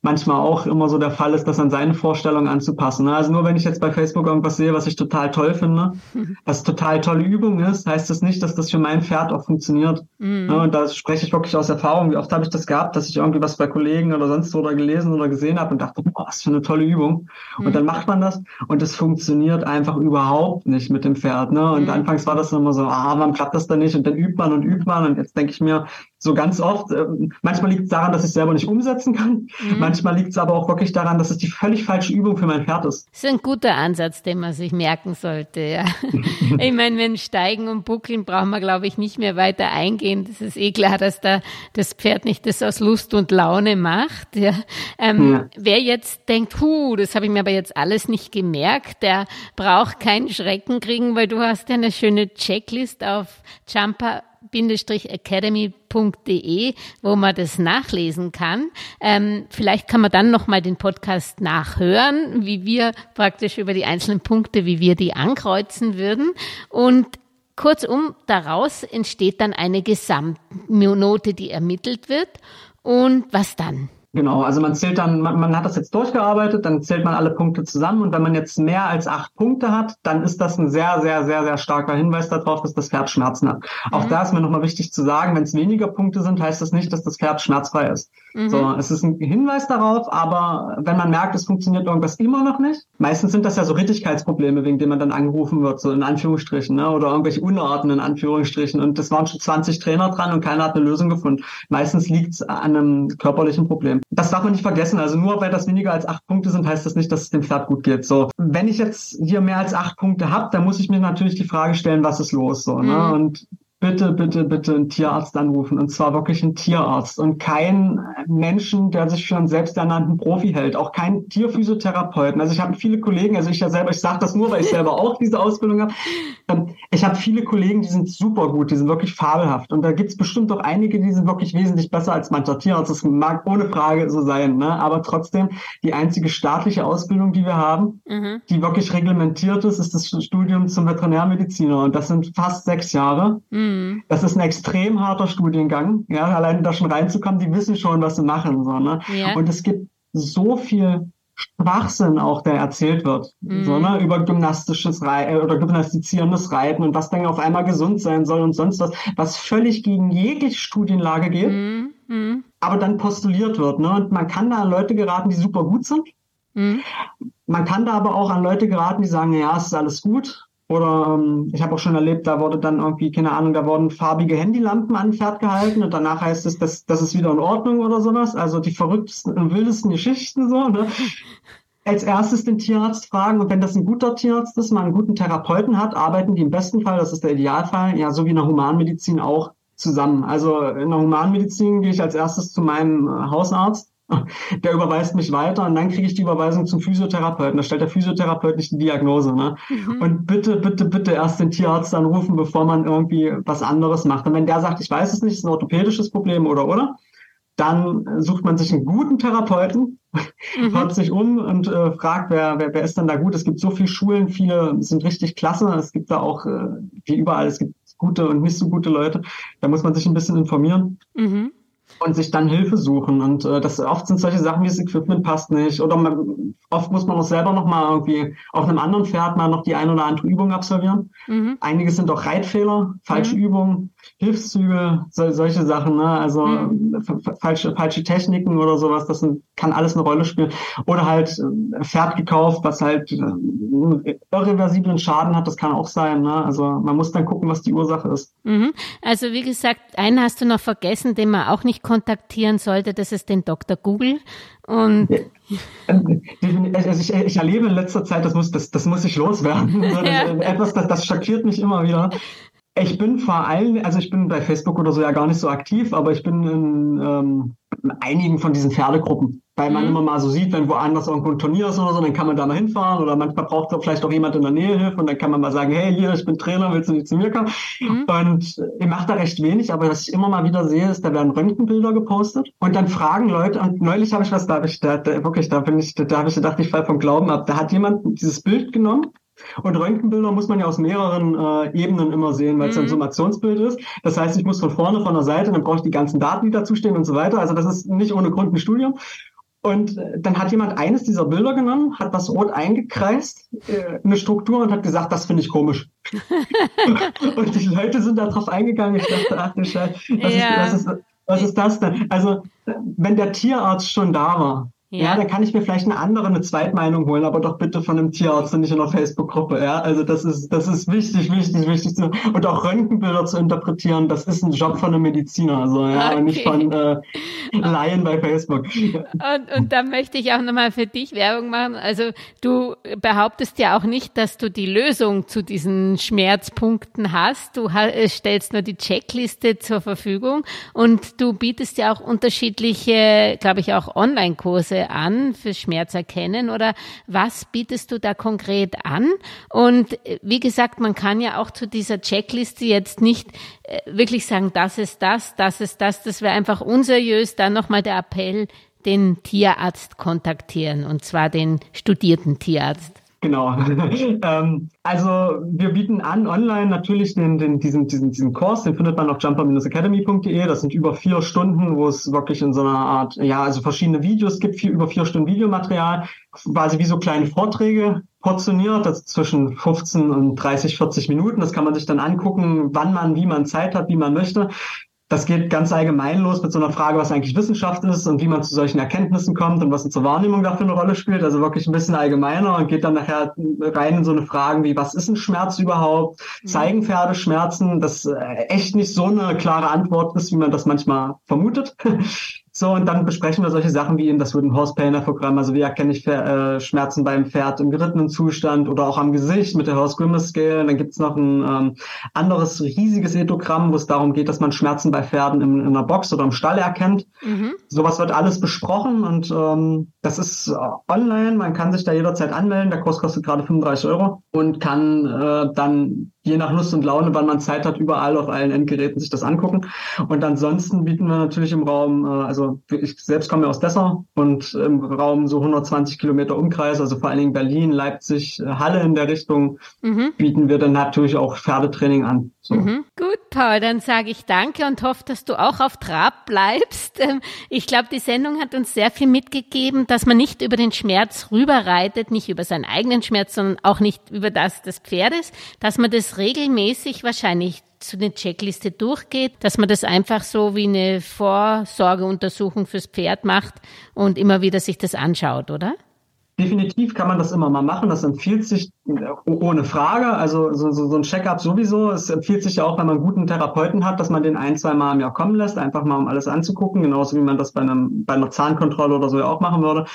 manchmal auch immer so der Fall ist, das an seine Vorstellungen anzupassen. Ne? Also nur wenn ich jetzt bei Facebook irgendwas sehe, was ich total toll finde, was total tolle Übung ist, heißt das nicht, dass das für mein Pferd auch funktioniert. Mhm. Und da spreche ich wirklich aus Erfahrung. Wie oft habe ich das gehabt, dass ich irgendwie was bei Kollegen oder sonst wo oder gelesen oder gesehen habe und dachte, boah, was für eine tolle Übung. Mhm. Und dann macht man das und es funktioniert einfach überhaupt nicht mit dem Pferd. Ne? Und mhm. anfangs war das immer so, ah, warum klappt das dann nicht? Und dann übt man und übt man. Und jetzt denke ich mir, so ganz oft, äh, manchmal liegt es daran, dass ich es selber nicht umsetzen kann. Mhm. Manchmal liegt es aber auch wirklich daran, dass es die völlig falsche Übung für mein Pferd ist. Das ist ein guter Ansatz, den man sich merken sollte. Ja. ich meine, wenn Steigen und Buckeln brauchen wir, glaube ich, nicht mehr weiter eingehen. Das ist eh klar, dass da das Pferd nicht das aus Lust und Laune macht. Ja. Ähm, ja. Wer jetzt denkt, hu, das habe ich mir aber jetzt alles nicht gemerkt, der braucht keinen Schrecken kriegen, weil du hast ja eine schöne Checklist auf Jumper academy.de, wo man das nachlesen kann. Ähm, vielleicht kann man dann nochmal den Podcast nachhören, wie wir praktisch über die einzelnen Punkte, wie wir die ankreuzen würden. Und kurzum, daraus entsteht dann eine Gesamtnote, die ermittelt wird. Und was dann? Genau, also man zählt dann, man, man, hat das jetzt durchgearbeitet, dann zählt man alle Punkte zusammen und wenn man jetzt mehr als acht Punkte hat, dann ist das ein sehr, sehr, sehr, sehr starker Hinweis darauf, dass das Pferd Schmerzen hat. Mhm. Auch da ist mir nochmal wichtig zu sagen, wenn es weniger Punkte sind, heißt das nicht, dass das Pferd schmerzfrei ist. Mhm. So, es ist ein Hinweis darauf, aber wenn man merkt, es funktioniert irgendwas immer noch nicht, meistens sind das ja so Rittigkeitsprobleme, wegen denen man dann angerufen wird, so in Anführungsstrichen, ne, oder irgendwelche Unarten in Anführungsstrichen und das waren schon 20 Trainer dran und keiner hat eine Lösung gefunden. Meistens liegt es an einem körperlichen Problem das darf man nicht vergessen. Also nur weil das weniger als acht Punkte sind, heißt das nicht, dass es dem Pferd gut geht. So, wenn ich jetzt hier mehr als acht Punkte habe, dann muss ich mir natürlich die Frage stellen, was ist los? So, ne? Mhm. Und bitte, bitte, bitte einen Tierarzt anrufen. Und zwar wirklich einen Tierarzt und kein Menschen, der sich für einen selbsternannten Profi hält. Auch kein Tierphysiotherapeuten. Also ich habe viele Kollegen, also ich ja selber, ich sage das nur, weil ich selber auch diese Ausbildung habe. Ähm, ich habe viele Kollegen, die sind super gut, die sind wirklich fabelhaft. Und da gibt's bestimmt auch einige, die sind wirklich wesentlich besser als mancher Tierarzt. Das mag ohne Frage so sein. Ne? Aber trotzdem, die einzige staatliche Ausbildung, die wir haben, mhm. die wirklich reglementiert ist, ist das Studium zum Veterinärmediziner. Und das sind fast sechs Jahre. Mhm. Mhm. Das ist ein extrem harter Studiengang. Ja, allein da schon reinzukommen, die wissen schon, was sie machen. So, ne? Ja. Und es gibt so viel Schwachsinn auch, der erzählt wird, mhm. so, ne, über gymnastisches Reiten äh, oder gymnastizierendes Reiten und was dann auf einmal gesund sein soll und sonst was, was völlig gegen jegliche Studienlage geht, mhm. Mhm. aber dann postuliert wird, ne, und man kann da an Leute geraten, die super gut sind. Mhm. Man kann da aber auch an Leute geraten, die sagen, ja, es ist alles gut, oder ähm, ich habe auch schon erlebt, da wurde dann irgendwie, keine Ahnung, da wurden farbige Handylampen an Pferd gehalten und danach heißt es, das, das ist wieder in Ordnung oder sowas. Also die verrücktesten und wildesten Geschichten so. Ne? Als erstes den Tierarzt fragen und wenn das ein guter Tierarzt ist, man einen guten Therapeuten hat, arbeiten die im besten Fall, das ist der Idealfall, ja so wie in der Humanmedizin auch zusammen. Also in der Humanmedizin gehe ich als erstes zu meinem äh, Hausarzt der überweist mich weiter und dann kriege ich die Überweisung zum Physiotherapeuten. Da stellt der Physiotherapeut nicht die Diagnose. Ne? Mhm. Und bitte, bitte, bitte erst den Tierarzt anrufen, bevor man irgendwie was anderes macht. Und wenn der sagt, ich weiß es nicht, ist ein orthopädisches Problem oder oder, dann sucht man sich einen guten Therapeuten, mhm. hört sich um und äh, fragt, wer, wer, wer ist denn da gut. Es gibt so viele Schulen, viele sind richtig klasse. Es gibt da auch, äh, wie überall, es gibt gute und nicht so gute Leute. Da muss man sich ein bisschen informieren. Mhm und sich dann Hilfe suchen. Und äh, das oft sind solche Sachen wie das Equipment passt nicht. Oder man, oft muss man auch selber noch mal irgendwie auf einem anderen Pferd mal noch die ein oder andere Übung absolvieren. Mhm. Einige sind auch Reitfehler, falsche mhm. Übungen, Hilfszüge, so, solche Sachen, ne? Also mhm. falsche, falsche Techniken oder sowas, das sind, kann alles eine Rolle spielen. Oder halt äh, Pferd gekauft, was halt äh, irreversiblen Schaden hat, das kann auch sein. Ne? Also man muss dann gucken, was die Ursache ist. Mhm. Also wie gesagt, einen hast du noch vergessen, den man auch nicht kontaktieren sollte, das ist den Dr. Google. Und also ich, ich, erlebe in letzter Zeit, das muss, das, das muss ich loswerden. Ja. Etwas, das, das schockiert mich immer wieder. Ich bin vor allem, also ich bin bei Facebook oder so ja gar nicht so aktiv, aber ich bin in, ähm, in einigen von diesen Pferdegruppen, weil man mhm. immer mal so sieht, wenn woanders irgendwo ein Turnier ist oder so, dann kann man da mal hinfahren oder manchmal braucht vielleicht auch jemand in der Nähe Hilfe und dann kann man mal sagen, hey, hier, ich bin Trainer, willst du nicht zu mir kommen? Mhm. Und ich mache da recht wenig, aber was ich immer mal wieder sehe, ist, da werden Röntgenbilder gepostet und dann fragen Leute, und neulich habe ich was, da habe ich, da, da, wirklich, da bin ich, da, da habe ich gedacht, ich fall vom Glauben ab, da hat jemand dieses Bild genommen und Röntgenbilder muss man ja aus mehreren äh, Ebenen immer sehen, weil es mhm. ein Summationsbild ist. Das heißt, ich muss von vorne, von der Seite, dann brauche ich die ganzen Daten, die dazustehen und so weiter. Also das ist nicht ohne Grund ein Studium. Und äh, dann hat jemand eines dieser Bilder genommen, hat das rot eingekreist, äh, eine Struktur und hat gesagt, das finde ich komisch. und die Leute sind da drauf eingegangen. Ich dachte, ach du Scheiße, was, ja. ist, was, ist, was ist das denn? Also, wenn der Tierarzt schon da war, ja. ja, dann kann ich mir vielleicht eine andere, eine Zweitmeinung holen, aber doch bitte von einem Tierarzt und nicht in einer Facebook-Gruppe. Ja, also das ist, das ist wichtig, wichtig, wichtig zu, und auch Röntgenbilder zu interpretieren. Das ist ein Job von einem Mediziner, also ja, okay. und nicht von äh, Laien bei Facebook. Und, und da möchte ich auch nochmal für dich Werbung machen. Also du behauptest ja auch nicht, dass du die Lösung zu diesen Schmerzpunkten hast. Du äh, stellst nur die Checkliste zur Verfügung und du bietest ja auch unterschiedliche, glaube ich, auch Online-Kurse an für Schmerzerkennen oder was bietest du da konkret an? Und äh, wie gesagt, man kann ja auch zu dieser Checkliste jetzt nicht äh, wirklich sagen, das ist das, das ist das, das wäre einfach unseriös. Dann nochmal der Appell, den Tierarzt kontaktieren und zwar den studierten Tierarzt. Genau. ähm, also wir bieten an online natürlich den, den, diesen, diesen, diesen Kurs, den findet man auf jumper-academy.de. Das sind über vier Stunden, wo es wirklich in so einer Art, ja, also verschiedene Videos gibt, vier, über vier Stunden Videomaterial, quasi wie so kleine Vorträge portioniert, das zwischen 15 und 30, 40 Minuten. Das kann man sich dann angucken, wann man, wie man Zeit hat, wie man möchte. Das geht ganz allgemein los mit so einer Frage, was eigentlich Wissenschaft ist und wie man zu solchen Erkenntnissen kommt und was unsere Wahrnehmung dafür eine Rolle spielt. Also wirklich ein bisschen allgemeiner und geht dann nachher rein in so eine Fragen wie, was ist ein Schmerz überhaupt? Mhm. Zeigen Pferde Schmerzen? Das äh, echt nicht so eine klare Antwort ist, wie man das manchmal vermutet. So, und dann besprechen wir solche Sachen wie eben das Wooden Horse Painter Programm. Also wie erkenne ich äh, Schmerzen beim Pferd im gerittenen Zustand oder auch am Gesicht mit der Horse Grimace Scale. Dann gibt's noch ein ähm, anderes riesiges Ethogramm, wo es darum geht, dass man Schmerzen bei Pferden in, in einer Box oder im Stall erkennt. Mhm. Sowas wird alles besprochen und ähm, das ist äh, online. Man kann sich da jederzeit anmelden. Der Kurs kostet gerade 35 Euro und kann äh, dann je nach Lust und Laune, wann man Zeit hat, überall auf allen Endgeräten sich das angucken. Und ansonsten bieten wir natürlich im Raum, äh, also ich selbst komme ja aus Dessau und im Raum so 120 Kilometer Umkreis, also vor allen Dingen Berlin, Leipzig, Halle in der Richtung, mhm. bieten wir dann natürlich auch Pferdetraining an. So. Mhm. Gut, Paul, dann sage ich danke und hoffe, dass du auch auf Trab bleibst. Ähm, ich glaube, die Sendung hat uns sehr viel mitgegeben, dass man nicht über den Schmerz rüberreitet, nicht über seinen eigenen Schmerz, sondern auch nicht über das des Pferdes, dass man das regelmäßig wahrscheinlich zu der Checkliste durchgeht, dass man das einfach so wie eine Vorsorgeuntersuchung fürs Pferd macht und immer wieder sich das anschaut, oder? Definitiv kann man das immer mal machen. Das empfiehlt sich ohne Frage. Also so, so, so ein Checkup sowieso. Es empfiehlt sich ja auch, wenn man einen guten Therapeuten hat, dass man den ein, zwei Mal im Jahr kommen lässt, einfach mal um alles anzugucken, genauso wie man das bei, einem, bei einer Zahnkontrolle oder so ja auch machen würde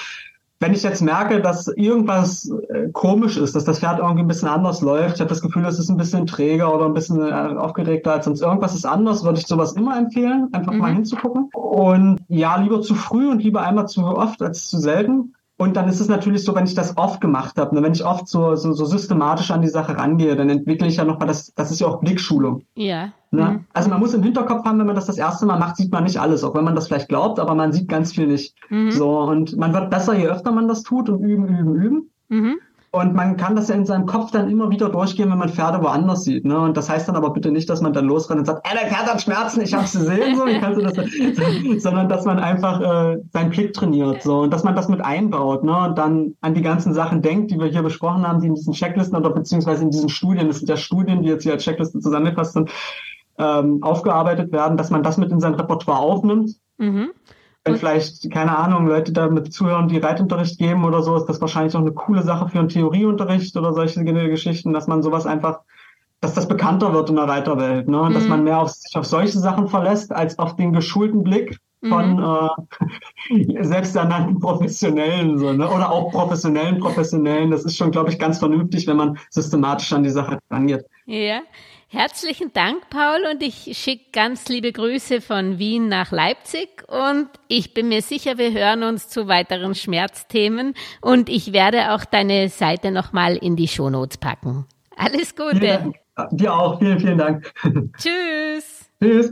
wenn ich jetzt merke, dass irgendwas äh, komisch ist, dass das Pferd irgendwie ein bisschen anders läuft, ich habe das Gefühl, es ist ein bisschen träger oder ein bisschen äh, aufgeregter als sonst irgendwas ist anders, würde ich sowas immer empfehlen, einfach mhm. mal hinzugucken. Und ja, lieber zu früh und lieber einmal zu oft als zu selten. Und dann ist es natürlich so, wenn ich das oft gemacht habe, ne, wenn ich oft so, so, so systematisch an die Sache rangehe, dann entwickle ich ja nochmal, das, das ist ja auch Blickschulung. Ja. Ne? Mhm. Also man muss im Hinterkopf haben, wenn man das das erste Mal macht, sieht man nicht alles, auch wenn man das vielleicht glaubt, aber man sieht ganz viel nicht. Mhm. So, und man wird besser, je öfter man das tut und üben, üben, üben. Mhm. Und man kann das ja in seinem Kopf dann immer wieder durchgehen, wenn man Pferde woanders sieht. Ne? Und das heißt dann aber bitte nicht, dass man dann losrennt und sagt, ey, der Pferd hat Schmerzen, ich hab's gesehen, so, wie kannst du das? sondern dass man einfach äh, seinen Blick trainiert, so und dass man das mit einbaut, ne? Und dann an die ganzen Sachen denkt, die wir hier besprochen haben, die in diesen Checklisten oder beziehungsweise in diesen Studien, das sind ja Studien, die jetzt hier als Checkliste zusammengefasst sind, ähm, aufgearbeitet werden, dass man das mit in sein Repertoire aufnimmt. Mhm. Wenn vielleicht, keine Ahnung, Leute damit zuhören, die Reitunterricht geben oder so, ist das wahrscheinlich auch eine coole Sache für einen Theorieunterricht oder solche Geschichten, dass man sowas einfach, dass das bekannter wird in der Reiterwelt, ne? Und mhm. dass man mehr auf, sich auf solche Sachen verlässt, als auf den geschulten Blick von mhm. äh, selbsternannten Professionellen, so, ne? oder auch professionellen Professionellen. Das ist schon, glaube ich, ganz vernünftig, wenn man systematisch an die Sache rangeht. Ja. Herzlichen Dank, Paul, und ich schicke ganz liebe Grüße von Wien nach Leipzig und ich bin mir sicher, wir hören uns zu weiteren Schmerzthemen und ich werde auch deine Seite nochmal in die Shownotes packen. Alles Gute. Dir auch. Vielen, vielen Dank. Tschüss. Tschüss.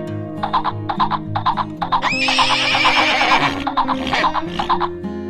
Thank you.